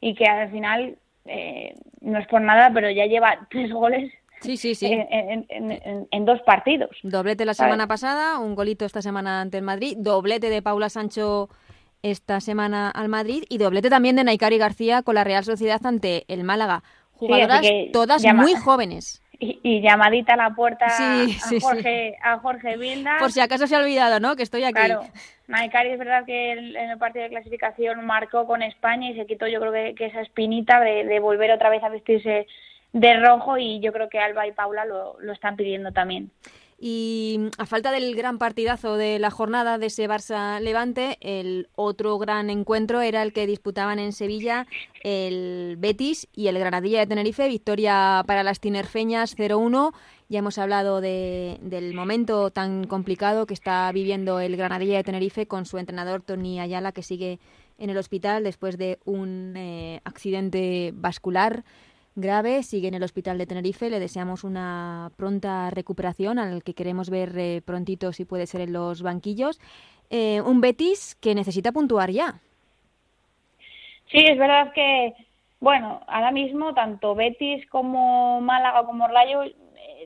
y que al final, eh, no es por nada, pero ya lleva tres goles Sí, sí, sí. En, en, en, en, dos partidos. Doblete la semana pasada, un golito esta semana ante el Madrid, doblete de Paula Sancho esta semana al Madrid y doblete también de Naikari García con la Real Sociedad ante el Málaga. Jugadoras sí, todas llama... muy jóvenes. Y, y, llamadita a la puerta sí, a, sí, Jorge, a Jorge Vilda. Por si acaso se ha olvidado, ¿no? Que estoy aquí. Claro. Naikari es verdad que en el partido de clasificación marcó con España y se quitó yo creo que, que esa espinita de, de volver otra vez a vestirse de rojo y yo creo que Alba y Paula lo, lo están pidiendo también. Y a falta del gran partidazo de la jornada de ese Barça Levante, el otro gran encuentro era el que disputaban en Sevilla el Betis y el Granadilla de Tenerife. Victoria para las tinerfeñas 0-1. Ya hemos hablado de, del momento tan complicado que está viviendo el Granadilla de Tenerife con su entrenador Tony Ayala, que sigue en el hospital después de un eh, accidente vascular grave, sigue en el hospital de Tenerife, le deseamos una pronta recuperación al que queremos ver eh, prontito si puede ser en los banquillos. Eh, un Betis que necesita puntuar ya. Sí, es verdad que, bueno, ahora mismo tanto Betis como Málaga como Rayo eh,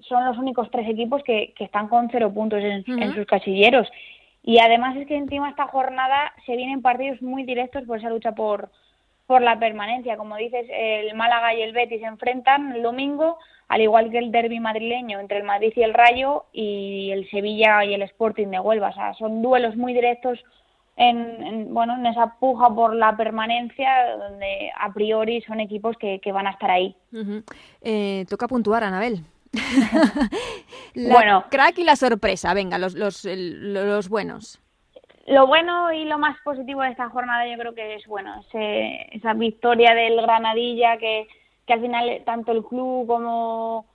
son los únicos tres equipos que, que están con cero puntos en, uh -huh. en sus casilleros. Y además es que encima esta jornada se vienen partidos muy directos por esa lucha por, por la permanencia. Como dices, el Málaga y el Betis se enfrentan el domingo, al igual que el derby madrileño entre el Madrid y el Rayo y el Sevilla y el Sporting de Huelva. O sea, son duelos muy directos en, en, bueno, en esa puja por la permanencia, donde a priori son equipos que, que van a estar ahí. Uh -huh. eh, toca puntuar, Anabel. la bueno, crack y la sorpresa, venga, los, los, los buenos. Lo bueno y lo más positivo de esta jornada yo creo que es bueno ese, esa victoria del Granadilla que, que al final tanto el club como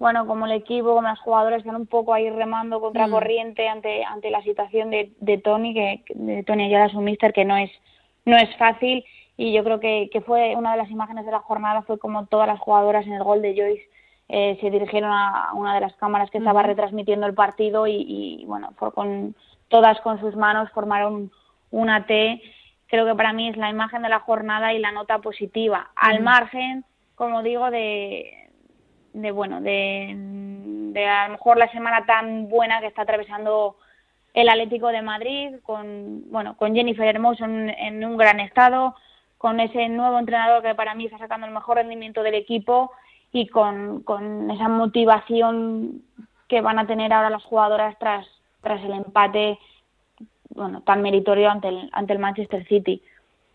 bueno como el equipo como las jugadoras están un poco ahí remando contra mm. corriente ante ante la situación de, de Tony que de Tony Ayala su mister que no es no es fácil y yo creo que, que fue una de las imágenes de la jornada fue como todas las jugadoras en el gol de Joyce eh, se dirigieron a una de las cámaras que estaba retransmitiendo el partido y, y bueno fue con todas con sus manos formaron una T. Creo que para mí es la imagen de la jornada y la nota positiva. Al margen, como digo, de, de bueno, de, de a lo mejor la semana tan buena que está atravesando el Atlético de Madrid, con bueno, con Jennifer Hermoso en, en un gran estado, con ese nuevo entrenador que para mí está sacando el mejor rendimiento del equipo y con, con esa motivación que van a tener ahora las jugadoras tras tras el empate bueno tan meritorio ante el ante el Manchester City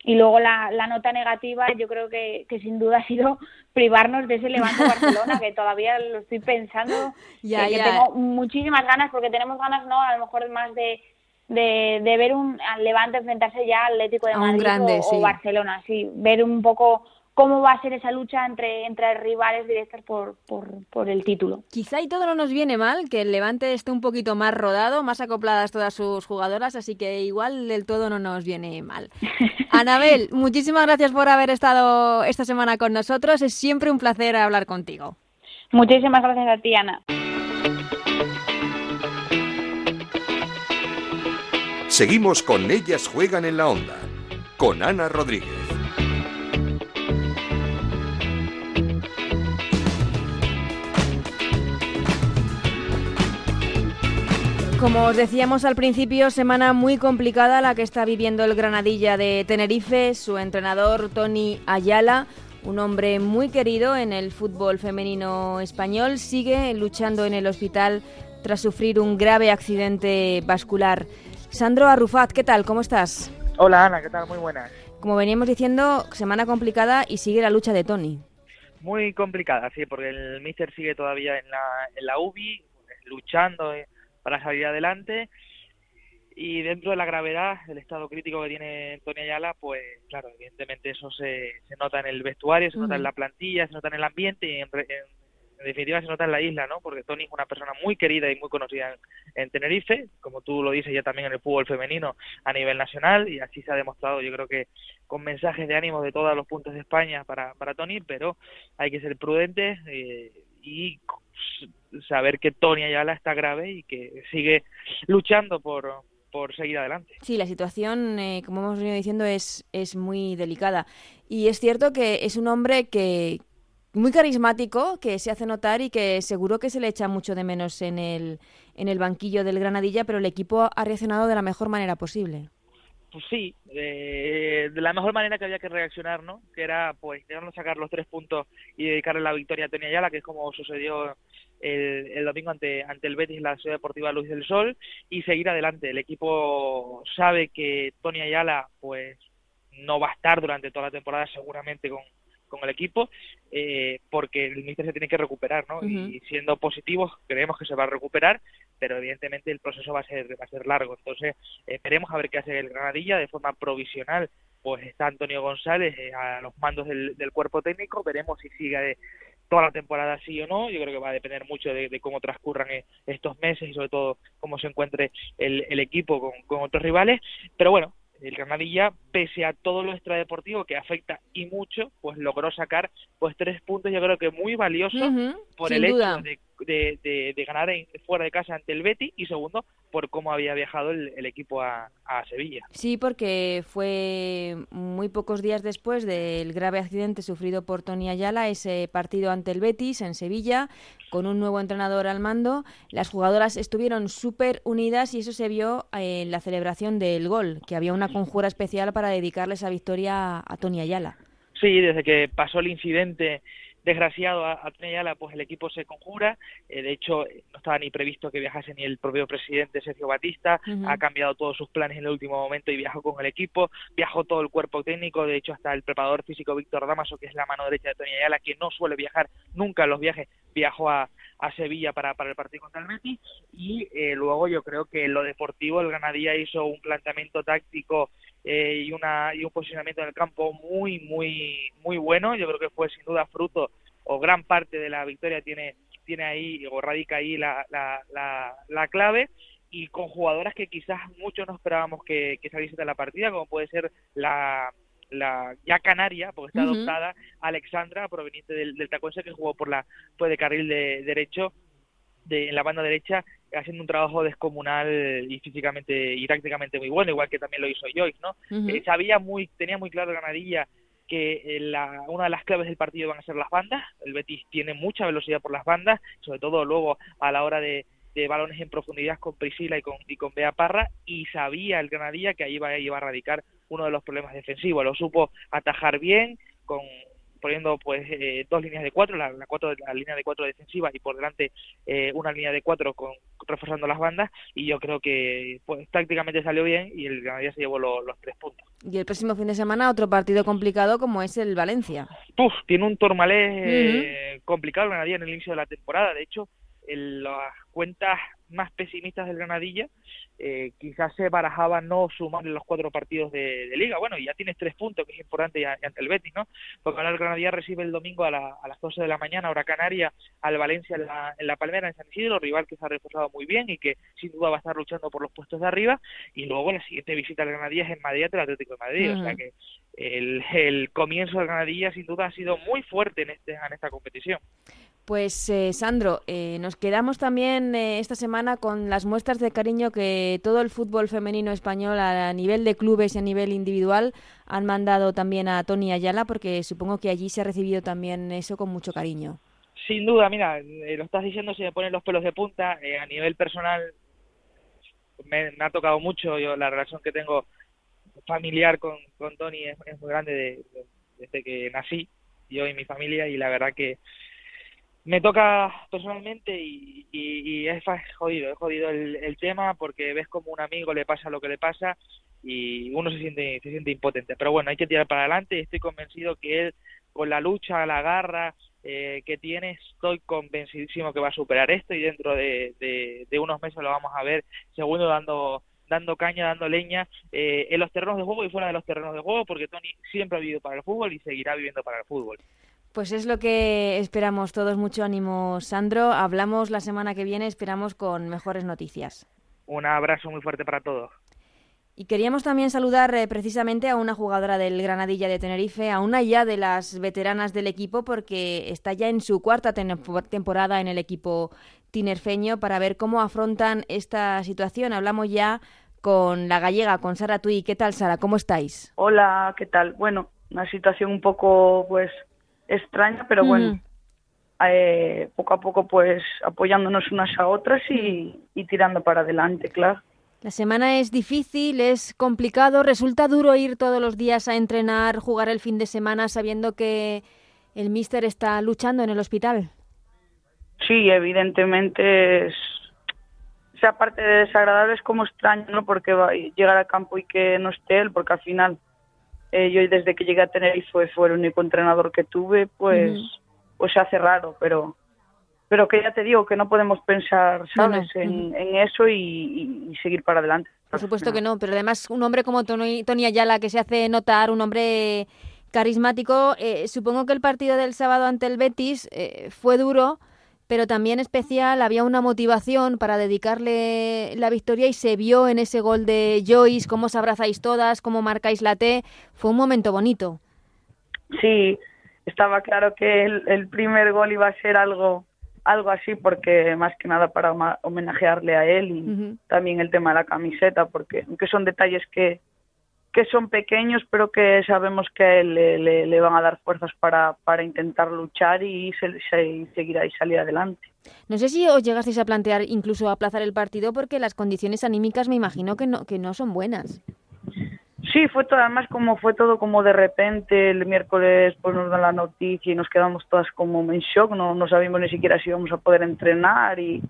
y luego la, la nota negativa yo creo que, que sin duda ha sido privarnos de ese Levante Barcelona que todavía lo estoy pensando ya, que, ya. que tengo muchísimas ganas porque tenemos ganas no a lo mejor más de de, de ver un al Levante enfrentarse ya al Atlético de Madrid grande, o, sí. o Barcelona sí ver un poco cómo va a ser esa lucha entre, entre rivales directos por, por, por, el título. Quizá y todo no nos viene mal, que el Levante esté un poquito más rodado, más acopladas todas sus jugadoras, así que igual del todo no nos viene mal. Anabel, muchísimas gracias por haber estado esta semana con nosotros, es siempre un placer hablar contigo. Muchísimas gracias a ti, Ana. Seguimos con Ellas Juegan en la Onda, con Ana Rodríguez. Como os decíamos al principio, semana muy complicada la que está viviendo el Granadilla de Tenerife, su entrenador Tony Ayala, un hombre muy querido en el fútbol femenino español, sigue luchando en el hospital tras sufrir un grave accidente vascular. Sandro Arrufat, ¿qué tal? ¿Cómo estás? Hola Ana, ¿qué tal? Muy buenas. Como veníamos diciendo, semana complicada y sigue la lucha de Tony. Muy complicada, sí, porque el míster sigue todavía en la, en la UBI, luchando eh, para salir adelante. Y dentro de la gravedad, del estado crítico que tiene Tony Ayala, pues claro, evidentemente eso se, se nota en el vestuario, se nota en la plantilla, se nota en el ambiente y en, definitiva se nota en la isla, ¿no? Porque Tony es una persona muy querida y muy conocida en, Tenerife, como tú lo dices ya también en el fútbol femenino a nivel nacional y así se ha demostrado, yo creo que con mensajes de ánimo de todos los puntos de España para, para Tony, pero hay que ser prudentes eh, y saber que Tony Ayala está grave y que sigue luchando por, por seguir adelante. Sí, la situación, eh, como hemos venido diciendo, es, es muy delicada. Y es cierto que es un hombre que muy carismático, que se hace notar y que seguro que se le echa mucho de menos en el, en el banquillo del Granadilla, pero el equipo ha reaccionado de la mejor manera posible. Pues sí, de la mejor manera que había que reaccionar, ¿no? Que era, pues, sacar los tres puntos y dedicarle la victoria a Tony Ayala, que es como sucedió el, domingo ante, ante el Betis, la Ciudad Deportiva Luis del Sol, y seguir adelante. El equipo sabe que Tony Ayala, pues, no va a estar durante toda la temporada seguramente con, con el equipo, eh, porque el míster se tiene que recuperar, ¿no? Y siendo positivos, creemos que se va a recuperar, pero evidentemente el proceso va a ser, va a ser largo. Entonces, esperemos a ver qué hace el Granadilla de forma provisional. Pues está Antonio González eh, a los mandos del, cuerpo técnico, veremos si sigue toda la temporada sí o no. Yo creo que va a depender mucho de, cómo transcurran eh, estos meses y sobre todo cómo se encuentre el, el equipo con, con, otros rivales. Pero bueno, el Granadilla, pese a todo lo extradeportivo que afecta y mucho, pues logró sacar pues tres puntos, yo creo que muy valiosos por el hecho de de, de, ganar fuera de casa ante el Betty y segundo por cómo había viajado el, equipo a, Sevilla. Sí, porque fue muy pocos días después del grave accidente sufrido por Tony Ayala, ese partido ante el Betis en Sevilla, con un nuevo entrenador al mando. Las jugadoras estuvieron súper unidas y eso se vio en la celebración del gol, que había una conjura especial para dedicarle esa victoria a Tony Ayala. Sí, desde que pasó el incidente desgraciado a, a pues el equipo se conjura. Eh, de hecho, no estaba ni previsto que viajase ni el propio presidente Sergio Batista. Ha cambiado todos sus planes en el último momento y viajó con el equipo. Viajó todo el cuerpo técnico. De hecho, hasta el preparador físico Víctor Damaso, que es la mano derecha de Tony Ayala, que no suele viajar nunca en los viajes, viajó a, a Sevilla para, para el partido contra el Betis. Y eh, luego yo creo que en lo deportivo el Granadilla hizo un planteamiento táctico eh, y, una, y un posicionamiento en el campo muy, muy, muy bueno. Yo creo que fue sin duda fruto o gran parte de la victoria tiene, tiene ahí o radica ahí la, la, la, clave y con jugadoras que quizás muchos no esperábamos que, que saliesen de la partida, como puede ser la, la ya canaria, porque está adoptada, Alexandra, proveniente del, del Tacuense, que jugó por la fue de carril de derecho de, en la banda derecha haciendo un trabajo descomunal y físicamente y tácticamente muy bueno, igual que también lo hizo Joyce, ¿no? Eh, sabía muy, tenía muy claro Ganadilla que eh, la, una de las claves del partido van a ser las bandas. El Betis tiene mucha velocidad por las bandas, sobre todo luego a la hora de, de balones en profundidad con Priscila y con, y con Bea Parra, y sabía el Granadilla que ahí iba, iba a radicar uno de los problemas defensivos. Lo supo atajar bien, con poniendo pues eh, dos líneas de cuatro, la, la, cuatro, la línea de cuatro defensiva y por delante eh, una línea de cuatro con, reforzando las bandas y yo creo que pues tácticamente salió bien y el Granadilla se llevó los tres puntos. Y el próximo fin de semana otro partido complicado como es el Valencia. Tiene un Tormalés eh, complicado el Granadilla en el inicio de la temporada, de hecho en las cuentas más pesimistas del Granadilla, eh, quizás se barajaba no sumar los cuatro partidos de, liga. Bueno, ya tienes tres puntos, que es importante ante el Betis, ¿no? Porque ahora el Granadilla recibe el domingo a, las 12 de la mañana, hora canaria, al Valencia en la, en la Palmera, en San Isidro, rival que se ha reforzado muy bien y que sin duda va a estar luchando por los puestos de arriba. Y luego la siguiente visita al Granadilla es en Madrid, el Atlético de Madrid. O sea que el, el comienzo del Granadilla sin duda ha sido muy fuerte en, este, en esta competición. Pues eh, Sandro, eh, nos quedamos también eh, esta semana con las muestras de cariño que todo el fútbol femenino español a nivel de clubes y a nivel individual han mandado también a Tony Ayala, porque supongo que allí se ha recibido también eso con mucho cariño. Sin duda, mira, lo estás diciendo, se me ponen los pelos de punta. a nivel personal, me, ha tocado mucho, yo la relación que tengo familiar con, con Tony es, muy grande desde que nací, yo y mi familia, y la verdad que me toca personalmente y, y, es jodido, es jodido el, el, tema porque ves como un amigo le pasa lo que le pasa y uno se siente, se siente impotente. Pero bueno, hay que tirar para adelante y estoy convencido que él, con la lucha, la garra eh, que tiene, estoy convencidísimo que va a superar esto y dentro de, de, unos meses lo vamos a ver segundo dando dando caña, dando leña eh, en los terrenos de juego y fuera de los terrenos de juego, porque Tony siempre ha vivido para el fútbol y seguirá viviendo para el fútbol. Pues es lo que esperamos todos. Mucho ánimo, Sandro. Hablamos la semana que viene, esperamos con mejores noticias. Un abrazo muy fuerte para todos. Y queríamos también saludar eh, precisamente a una jugadora del Granadilla de Tenerife, a una ya de las veteranas del equipo, porque está ya en su cuarta temporada en el equipo tinerfeño, para ver cómo afrontan esta situación. Hablamos ya con la gallega, con Sara Tui. ¿Qué tal, Sara? ¿Cómo estáis? Hola, ¿qué tal? Bueno, una situación un poco, pues, extraña, pero bueno, eh, poco a poco pues apoyándonos unas a otras y, tirando para adelante, claro. La semana es difícil, es complicado, resulta duro ir todos los días a entrenar, jugar el fin de semana sabiendo que el míster está luchando en el hospital. Sí, evidentemente es, o sea, aparte de desagradable es como extraño, ¿no? Porque va, llegar al campo y que no esté él, porque al final eh, yo desde que llegué a Tenerife fue el único entrenador que tuve, pues, pues se hace raro, pero pero que ya te digo que no podemos pensar, ¿sabes?, En, eso y, seguir para adelante. Por supuesto que no, pero además un hombre como Tony, Tony Ayala que se hace notar, un hombre carismático, eh, supongo que el partido del sábado ante el Betis eh, fue duro, pero también especial, había una motivación para dedicarle la victoria y se vio en ese gol de Joyce, cómo os abrazáis todas, cómo marcáis la T, fue un momento bonito. Sí, estaba claro que el, primer gol iba a ser algo algo así porque más que nada para homenajearle a él y también el tema de la camiseta porque aunque son detalles que que son pequeños, pero que sabemos que le, le, van a dar fuerzas para, para intentar luchar y, seguir ahí, salir adelante. No sé si os llegasteis a plantear incluso aplazar el partido porque las condiciones anímicas me imagino que no, que no son buenas. Sí, fue todo, además como fue todo como de repente, el miércoles pues nos dan la noticia y nos quedamos todas como en shock, no, no sabíamos ni siquiera si íbamos a poder entrenar y,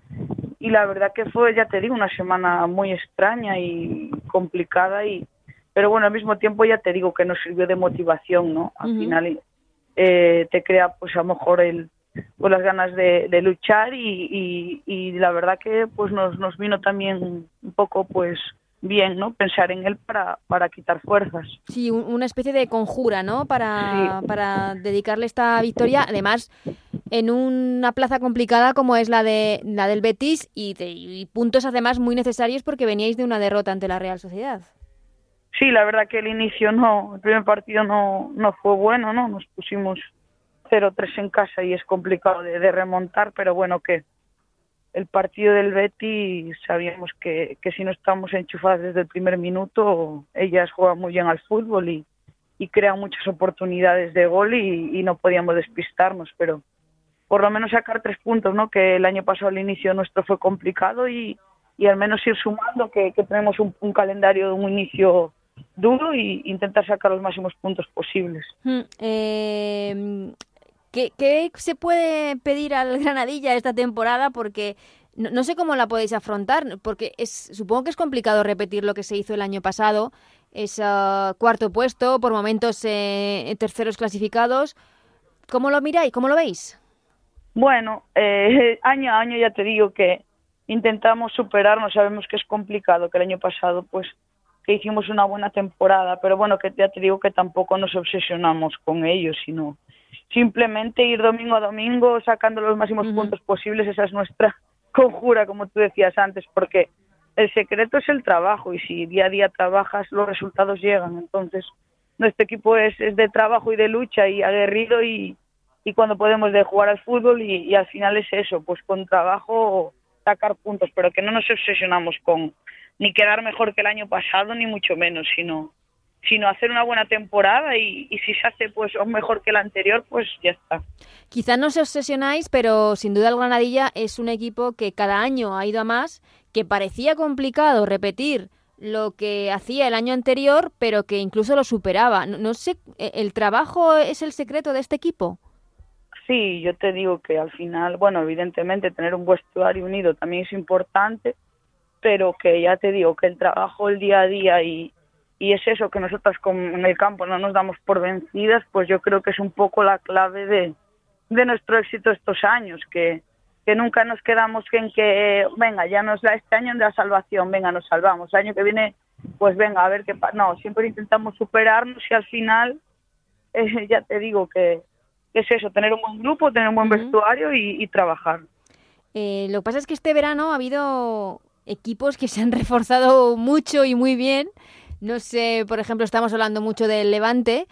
y la verdad que fue, ya te digo, una semana muy extraña y complicada y, pero bueno, al mismo tiempo ya te digo que nos sirvió de motivación, ¿no? Al final eh, te crea pues a lo mejor el pues las ganas de, luchar y, y, la verdad que pues nos, nos vino también un poco pues bien, ¿no? Pensar en él para, para quitar fuerzas. Sí, una especie de conjura, ¿no? Para, para dedicarle esta victoria, además en una plaza complicada como es la de la del Betis y, y puntos además muy necesarios porque veníais de una derrota ante la Real Sociedad. Sí, la verdad que el inicio no, el primer partido no, no fue bueno, ¿no? Nos pusimos 0-3 en casa y es complicado de, remontar, pero bueno, que el partido del Betty sabíamos que, que si no estamos enchufadas desde el primer minuto, ellas juegan muy bien al fútbol y, y crean muchas oportunidades de gol y, no podíamos despistarnos, pero por lo menos sacar tres puntos, ¿no? Que el año pasado el inicio nuestro fue complicado y, y al menos ir sumando que, que tenemos un, un calendario de un inicio duro y intentar sacar los máximos puntos posibles. Eh, ¿qué, se puede pedir al Granadilla esta temporada? Porque no, sé cómo la podéis afrontar, porque es, supongo que es complicado repetir lo que se hizo el año pasado, ese cuarto puesto, por momentos eh, terceros clasificados. ¿Cómo lo miráis? ¿Cómo lo veis? Bueno, eh, año a año ya te digo que intentamos superarnos, sabemos que es complicado, que el año pasado pues que hicimos una buena temporada, pero bueno, que ya te digo que tampoco nos obsesionamos con ellos, sino simplemente ir domingo a domingo sacando los máximos puntos posibles, esa es nuestra conjura, como tú decías antes, porque el secreto es el trabajo y si día a día trabajas, los resultados llegan. Entonces, nuestro equipo es, es de trabajo y de lucha y aguerrido y, y cuando podemos de jugar al fútbol y, y al final es eso, pues con trabajo sacar puntos, pero que no nos obsesionamos con ni quedar mejor que el año pasado, ni mucho menos, sino sino hacer una buena temporada y, si se hace pues mejor que el anterior, pues ya está. Quizá no se obsesionáis, pero sin duda el Granadilla es un equipo que cada año ha ido a más, que parecía complicado repetir lo que hacía el año anterior, pero que incluso lo superaba. No, sé, ¿e-, ¿el trabajo es el secreto de este equipo? Sí, yo te digo que al final, bueno, evidentemente tener un vestuario unido también es importante, pero que ya te digo que el trabajo el día a día y, y es eso que nosotras en el campo no nos damos por vencidas, pues yo creo que es un poco la clave de, de nuestro éxito estos años, que, que nunca nos quedamos en que, venga, ya nos da este año de la salvación, venga, nos salvamos. El año que viene, pues venga, a ver qué pasa. No, siempre intentamos superarnos y al final, eh, ya te digo que, es eso, tener un buen grupo, tener un buen vestuario y, trabajar. Eh, lo que pasa es que este verano ha habido equipos que se han reforzado mucho y muy bien. No sé, por ejemplo, estamos hablando mucho del Levante.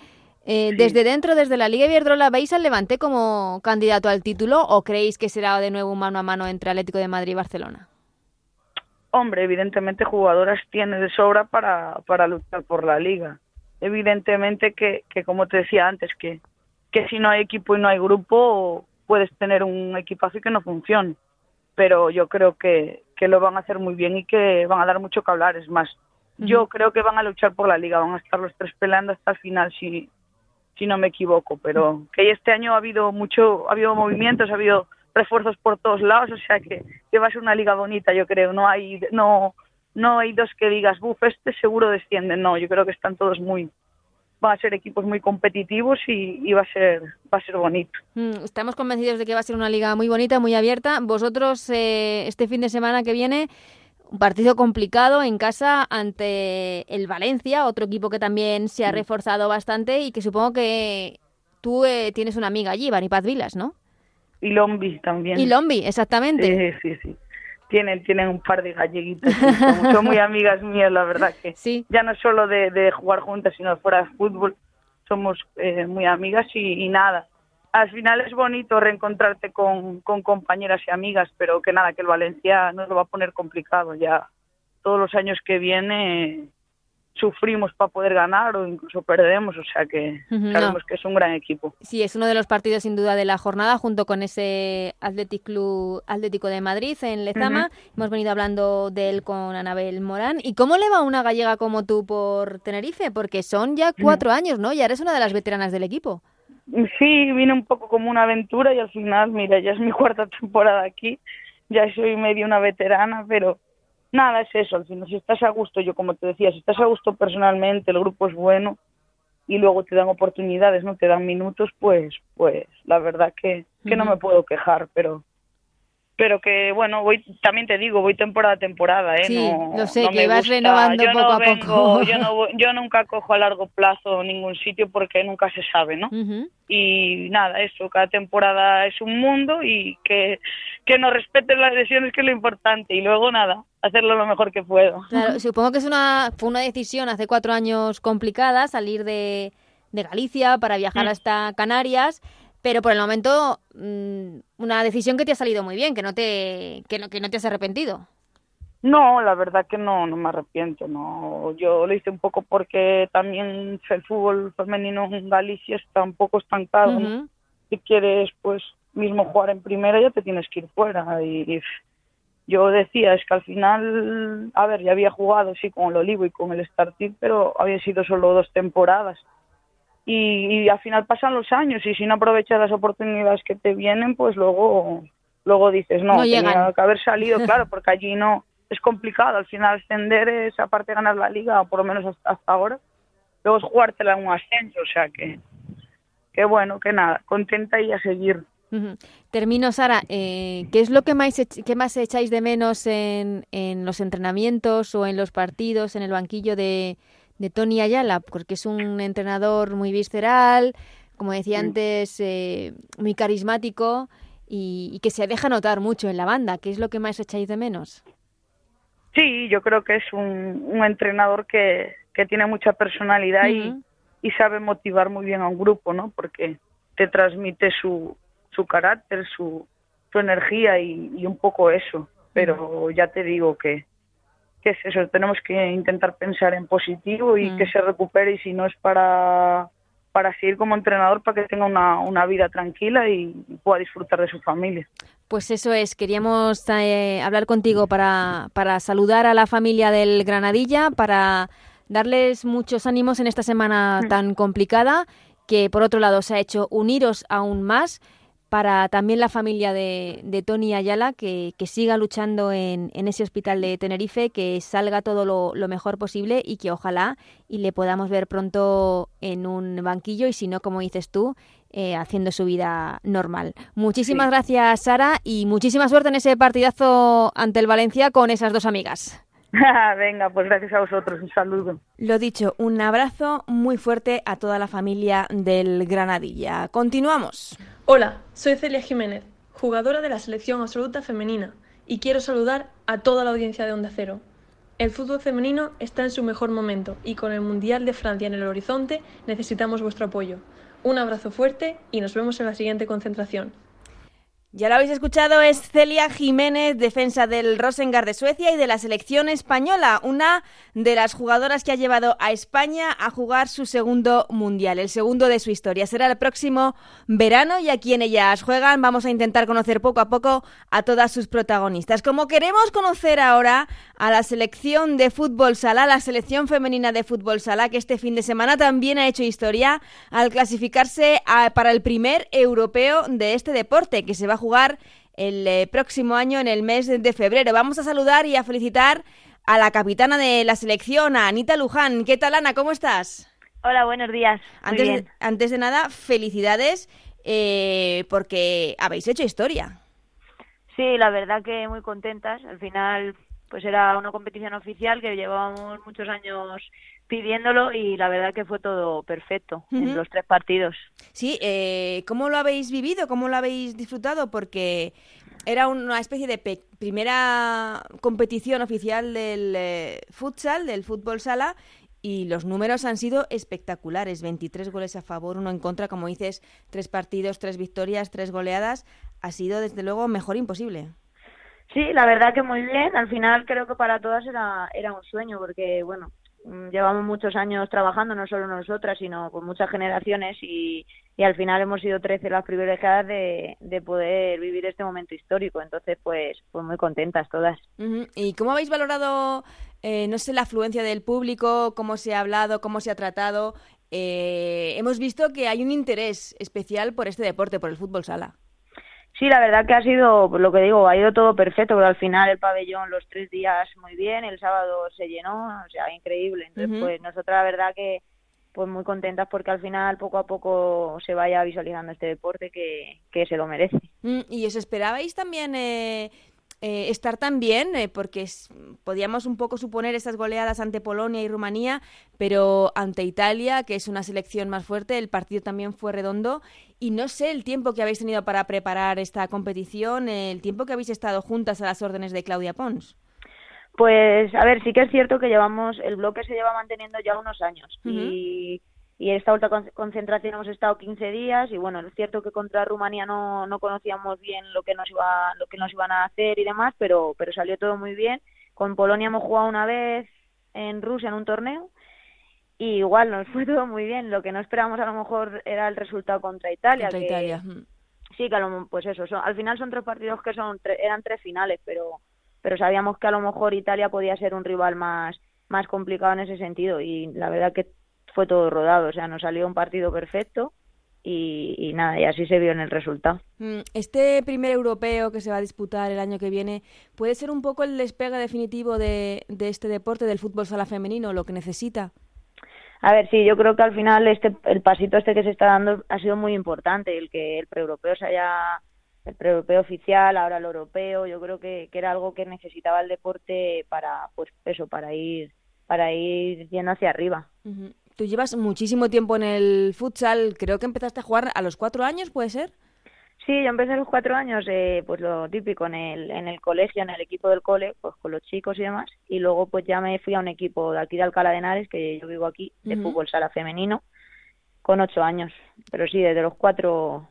Eh, desde dentro, desde la Liga Iberdrola, ¿veis al Levante como candidato al título o creéis que será de nuevo un mano a mano entre Atlético de Madrid y Barcelona? Hombre, evidentemente jugadoras tiene de sobra para, para luchar por la Liga. Evidentemente que, que, como te decía antes, que, que si no hay equipo y no hay grupo, puedes tener un equipazo que no funcione. Pero yo creo que, que lo van a hacer muy bien y que van a dar mucho que hablar. Es más, yo creo que van a luchar por la liga, van a estar los tres peleando hasta el final si, si no me equivoco, pero que este año ha habido mucho, ha habido movimientos, ha habido refuerzos por todos lados, o sea que, que va a ser una liga bonita, yo creo, no hay, no, no hay dos que digas, buf, este seguro desciende, no, yo creo que están todos muy, van a ser equipos muy competitivos y, va a ser va a ser bonito. Mm, estamos convencidos de que va a ser una liga muy bonita, muy abierta. Vosotros eh, este fin de semana que viene un partido complicado en casa ante el Valencia, otro equipo que también se ha reforzado bastante y que supongo que tú eh, tienes una amiga allí, Paz Vilas, ¿no? Y Lombi también. Y Lombi, exactamente. Sí, sí, sí. Tienen, tienen un par de galleguitas. son, muy amigas mías, la verdad que sí. ya no solo de, jugar juntas, sino fuera de fútbol. Somos eh, muy amigas y nada al final es bonito reencontrarte con, compañeras y amigas, pero que nada, que el Valencia nos lo va a poner complicado ya. Todos los años que viene sufrimos para poder ganar o incluso perdemos, o sea que sabemos que es un gran equipo. Sí, es uno de los partidos sin duda de la jornada junto con ese Athletic Club Atlético de Madrid en Lezama. Hemos venido hablando de él con Anabel Morán. ¿Y cómo le va una gallega como tú por Tenerife? Porque son ya cuatro años, ¿no? Ya eres una de las veteranas del equipo. Sí, vine un poco como una aventura y al final, mira, ya es mi cuarta temporada aquí, ya soy medio una veterana, pero nada, es eso, al final, si estás a gusto, yo como te decía, si estás a gusto personalmente, el grupo es bueno y luego te dan oportunidades, no te dan minutos, pues, pues la verdad que, que no me puedo quejar, pero pero que bueno voy también te digo voy temporada a temporada eh sí, no, lo sé que vas renovando poco a poco. yo no yo nunca cojo a largo plazo ningún sitio porque nunca se sabe no y nada eso cada temporada es un mundo y que que nos respeten las lesiones que es lo importante y luego nada hacerlo lo mejor que puedo. Claro supongo que es una fue una decisión hace cuatro años complicada salir de de Galicia para viajar mm. hasta Canarias pero por el momento mm, una decisión que te ha salido muy bien, que no te que no, que no te has arrepentido. No, la verdad que no, no me arrepiento. No, yo lo hice un poco porque también el fútbol femenino en Galicia está un poco estancado. Si quieres, pues mismo jugar en primera, ya te tienes que ir fuera. Y, yo decía es que al final, a ver, ya había jugado sí con el Olivo y con el Starting, pero había sido solo dos temporadas y, al final pasan los años y si no aprovechas las oportunidades que te vienen, pues luego luego dices, no, tenía que haber salido, claro, porque allí no es complicado, al final ascender es aparte de ganar la liga, o por lo menos hasta, ahora, luego es jugártela en un ascenso, o sea que, que bueno, que nada, contenta y a seguir. Termino, Sara. Eh, ¿Qué es lo que más, que más echáis de menos en, en los entrenamientos o en los partidos, en el banquillo de, de Tony Ayala, porque es un entrenador muy visceral, como decía antes, eh, muy carismático y, que se deja notar mucho en la banda. ¿Qué es lo que más echáis de menos? Sí, yo creo que es un, un entrenador que, que, tiene mucha personalidad y, y, sabe motivar muy bien a un grupo, ¿no? Porque te transmite su, su carácter, su, su energía y, y un poco eso. Pero ya te digo que, que es eso, tenemos que intentar pensar en positivo y mm. que se recupere y si no es para, para seguir como entrenador, para que tenga una, una vida tranquila y pueda disfrutar de su familia. Pues eso es, queríamos eh, hablar contigo para, para saludar a la familia del Granadilla, para darles muchos ánimos en esta semana mm. tan complicada, que por otro lado se ha hecho uniros aún más para también la familia de, de Tony Ayala, que, que siga luchando en, en, ese hospital de Tenerife, que salga todo lo, lo, mejor posible y que ojalá y le podamos ver pronto en un banquillo y si no, como dices tú, eh, haciendo su vida normal. Muchísimas gracias, Sara, y muchísima suerte en ese partidazo ante el Valencia con esas dos amigas. Venga, pues gracias a vosotros, un saludo. Lo dicho, un abrazo muy fuerte a toda la familia del Granadilla. Continuamos. Hola, soy Celia Jiménez, jugadora de la selección absoluta femenina, y quiero saludar a toda la audiencia de Onda Cero. El fútbol femenino está en su mejor momento y con el Mundial de Francia en el horizonte necesitamos vuestro apoyo. Un abrazo fuerte y nos vemos en la siguiente concentración. Ya lo habéis escuchado, es Celia Jiménez, defensa del Rosengard de Suecia y de la selección española, una de las jugadoras que ha llevado a España a jugar su segundo mundial, el segundo de su historia. Será el próximo verano y aquí en ellas juegan vamos a intentar conocer poco a poco a todas sus protagonistas. Como queremos conocer ahora a la selección de fútbol sala, la selección femenina de fútbol sala, que este fin de semana también ha hecho historia al clasificarse para el primer europeo de este deporte, que se va a jugar el eh, próximo año en el mes de febrero. Vamos a saludar y a felicitar a la capitana de la selección, a Anita Luján. ¿Qué tal, Ana? ¿Cómo estás? Hola, buenos días. Antes, De, antes de nada, felicidades eh, porque habéis hecho historia. Sí, la verdad que muy contentas. Al final, pues era una competición oficial que llevábamos muchos años pidiéndolo y la verdad que fue todo perfecto en los tres partidos. Sí, eh, ¿cómo lo habéis vivido? ¿Cómo lo habéis disfrutado? Porque era una especie de primera competición oficial del eh, futsal, del fútbol sala, y los números han sido espectaculares. 23 goles a favor, uno en contra, como dices, tres partidos, tres victorias, tres goleadas. Ha sido, desde luego, mejor imposible. Sí, la verdad que muy bien. Al final creo que para todas era, era un sueño, porque, bueno, llevamos muchos años trabajando, no solo nosotras, sino con muchas generaciones y, al final hemos sido 13 las privilegiadas de, de poder vivir este momento histórico. Entonces, pues, pues muy contentas todas. ¿Y cómo habéis valorado, eh, no sé, la afluencia del público, cómo se ha hablado, cómo se ha tratado? Eh, hemos visto que hay un interés especial por este deporte, por el fútbol sala. Sí, la verdad que ha sido, lo que digo, ha ido todo perfecto, pero al final el pabellón los tres días muy bien, el sábado se llenó, o sea, increíble. Entonces, pues nosotros la verdad que pues muy contentas porque al final poco a poco se vaya visualizando este deporte que, que se lo merece. Mm, ¿Y os esperabais también eh, eh, estar tan bien, eh, porque podíamos un poco suponer estas goleadas ante Polonia y Rumanía, pero ante Italia, que es una selección más fuerte, el partido también fue redondo. Y no sé el tiempo que habéis tenido para preparar esta competición, el tiempo que habéis estado juntas a las órdenes de Claudia Pons. Pues, a ver, sí que es cierto que llevamos, el bloque se lleva manteniendo ya unos años. Y y esta última concentración hemos estado 15 días y bueno, es cierto que contra Rumanía no, no conocíamos bien lo que nos iba lo que nos iban a hacer y demás, pero pero salió todo muy bien. Con Polonia hemos jugado una vez en Rusia en un torneo y igual nos fue todo muy bien. Lo que no esperábamos a lo mejor era el resultado contra Italia. Contra Italia. Sí, que pues eso, al final son tres partidos que son eran tres finales, pero pero sabíamos que a lo mejor Italia podía ser un rival más más complicado en ese sentido y la verdad que fue todo rodado, o sea, nos salió un partido perfecto y, nada, y así se vio en el resultado. Mm, este primer europeo que se va a disputar el año que viene, ¿puede ser un poco el despegue definitivo de, de este deporte, del fútbol sala femenino, lo que necesita? A ver, sí, yo creo que al final este, el pasito este que se está dando ha sido muy importante, el que el preeuropeo se haya, el preeuropeo oficial, ahora el europeo, yo creo que, que era algo que necesitaba el deporte para, pues eso, para ir, para ir yendo hacia arriba. Tú llevas muchísimo tiempo en el futsal, creo que empezaste a jugar a los cuatro años, ¿puede ser? Sí, yo empecé a los cuatro años, eh, pues lo típico, en el, en el colegio, en el equipo del cole, pues con los chicos y demás, y luego pues ya me fui a un equipo de aquí de Alcalá de Henares, que yo vivo aquí, de fútbol sala femenino, con ocho años, pero sí, desde los cuatro,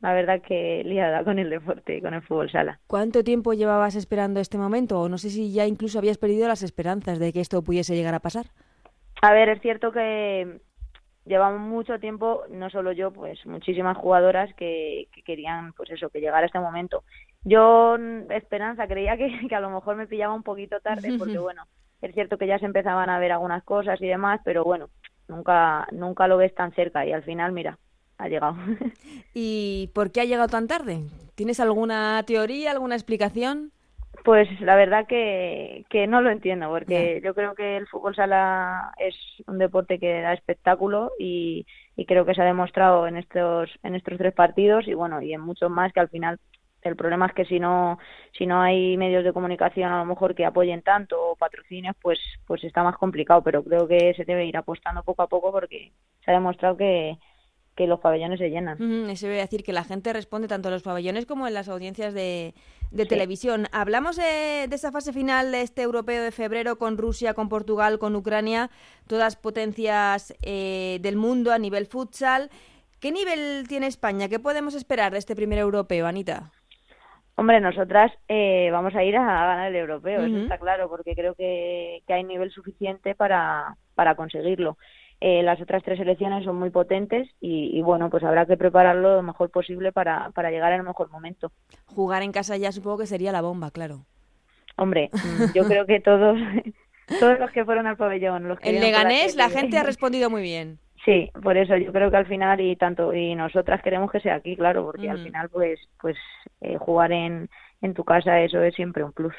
la verdad que liada con el deporte, con el fútbol sala. ¿Cuánto tiempo llevabas esperando este momento? O no sé si ya incluso habías perdido las esperanzas de que esto pudiese llegar a pasar. A ver, es cierto que llevamos mucho tiempo, no solo yo, pues muchísimas jugadoras que, querían, pues eso, que llegara este momento. Yo, esperanza, creía que, que a lo mejor me pillaba un poquito tarde, porque bueno, es cierto que ya se empezaban a ver algunas cosas y demás, pero bueno, nunca, nunca lo ves tan cerca y al final, mira, ha llegado. ¿Y por qué ha llegado tan tarde? ¿Tienes alguna teoría, alguna explicación? Pues la verdad que, que no lo entiendo, porque yo creo que el fútbol sala es un deporte que da espectáculo y, y creo que se ha demostrado en estos, en estos tres partidos y bueno, y en muchos más que al final el problema es que si no si no hay medios de comunicación a lo mejor que apoyen tanto o patrocinios, pues pues está más complicado, pero creo que se debe ir apostando poco a poco porque se ha demostrado que, que los pabellones se llenan. eso voy a decir que la gente responde tanto en los pabellones como en las audiencias de, televisión. Hablamos de, esa fase final de este europeo de febrero con Rusia, con Portugal, con Ucrania, todas potencias eh, del mundo a nivel futsal. ¿Qué nivel tiene España? ¿Qué podemos esperar de este primer europeo, Anita? Hombre, nosotras eh, vamos a ir a ganar el europeo, eso está claro, porque creo que, que hay nivel suficiente para, para conseguirlo. Eh, las otras tres selecciones son muy potentes y, bueno, pues habrá que prepararlo lo mejor posible para, para llegar el mejor momento. Jugar en casa ya supongo que sería la bomba, claro. Hombre, mm, yo creo que todos, todos los que fueron al pabellón, los que en Leganés la gente ha respondido muy bien. Sí, por eso yo creo que al final y tanto y nosotras queremos que sea aquí, claro, porque al final pues pues eh, jugar en, en tu casa eso es siempre un plus.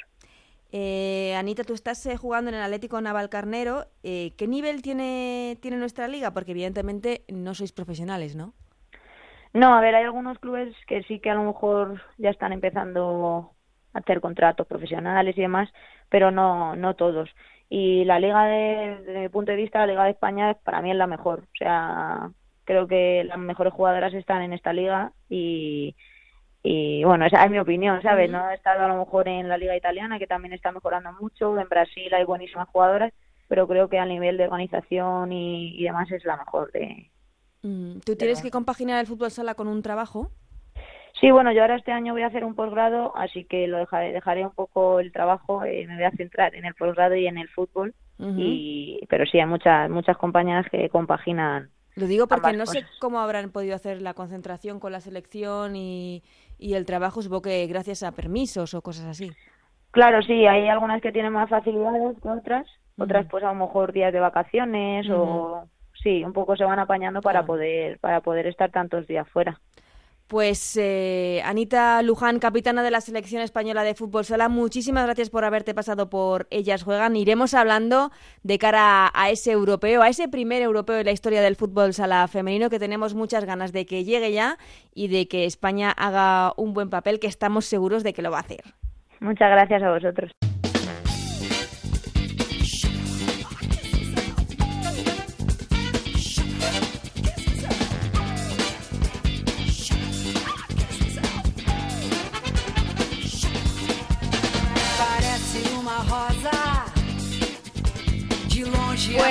Eh, Anita, tú estás eh, jugando en el Atlético Naval Carnero. Eh, ¿Qué nivel tiene, tiene nuestra liga? Porque evidentemente no sois profesionales, ¿no? No, a ver, hay algunos clubes que sí que a lo mejor ya están empezando a hacer contratos profesionales y demás, pero no, no todos. Y la liga, de, desde mi punto de vista, la liga de España para mí es la mejor. O sea, creo que las mejores jugadoras están en esta liga y, y bueno, esa es mi opinión, ¿sabes? No he estado a lo mejor en la liga italiana, que también está mejorando mucho, en Brasil hay buenísimas jugadoras, pero creo que a nivel de organización y, demás es la mejor de... Mm, ¿Tú tienes que compaginar el fútbol sala con un trabajo? Sí, bueno, yo ahora este año voy a hacer un posgrado, así que lo dejaré, dejaré un poco el trabajo, eh, me voy a centrar en el posgrado y en el fútbol, y pero sí, hay muchas, muchas compañeras que compaginan lo digo porque no sé cómo habrán podido hacer la concentración con la selección y, y el trabajo, supongo que gracias a permisos o cosas así. Claro, sí, hay algunas que tienen más facilidades que otras, otras pues a lo mejor días de vacaciones o sí, un poco se van apañando para poder para poder estar tantos días fuera. Pues eh, Anita Luján, capitana de la selección española de fútbol sala, muchísimas gracias por haberte pasado por Ellas Juegan. Iremos hablando de cara a ese europeo, a ese primer europeo de la historia del fútbol sala femenino, que tenemos muchas ganas de que llegue ya y de que España haga un buen papel, que estamos seguros de que lo va a hacer. Muchas gracias a vosotros.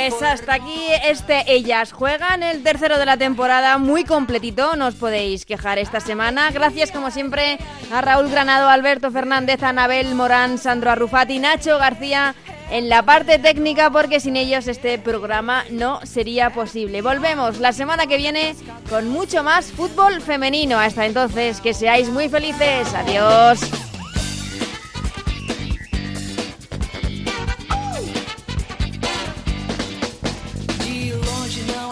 Pues hasta aquí este Ellas Juegan, el tercero de la temporada, muy completito, no os podéis quejar esta semana. Gracias como siempre a Raúl Granado, Alberto Fernández, Anabel Morán, Sandro Arrufati, Nacho García en la parte técnica porque sin ellos este programa no sería posible. Volvemos la semana que viene con mucho más fútbol femenino. Hasta entonces, que seáis muy felices. Adiós.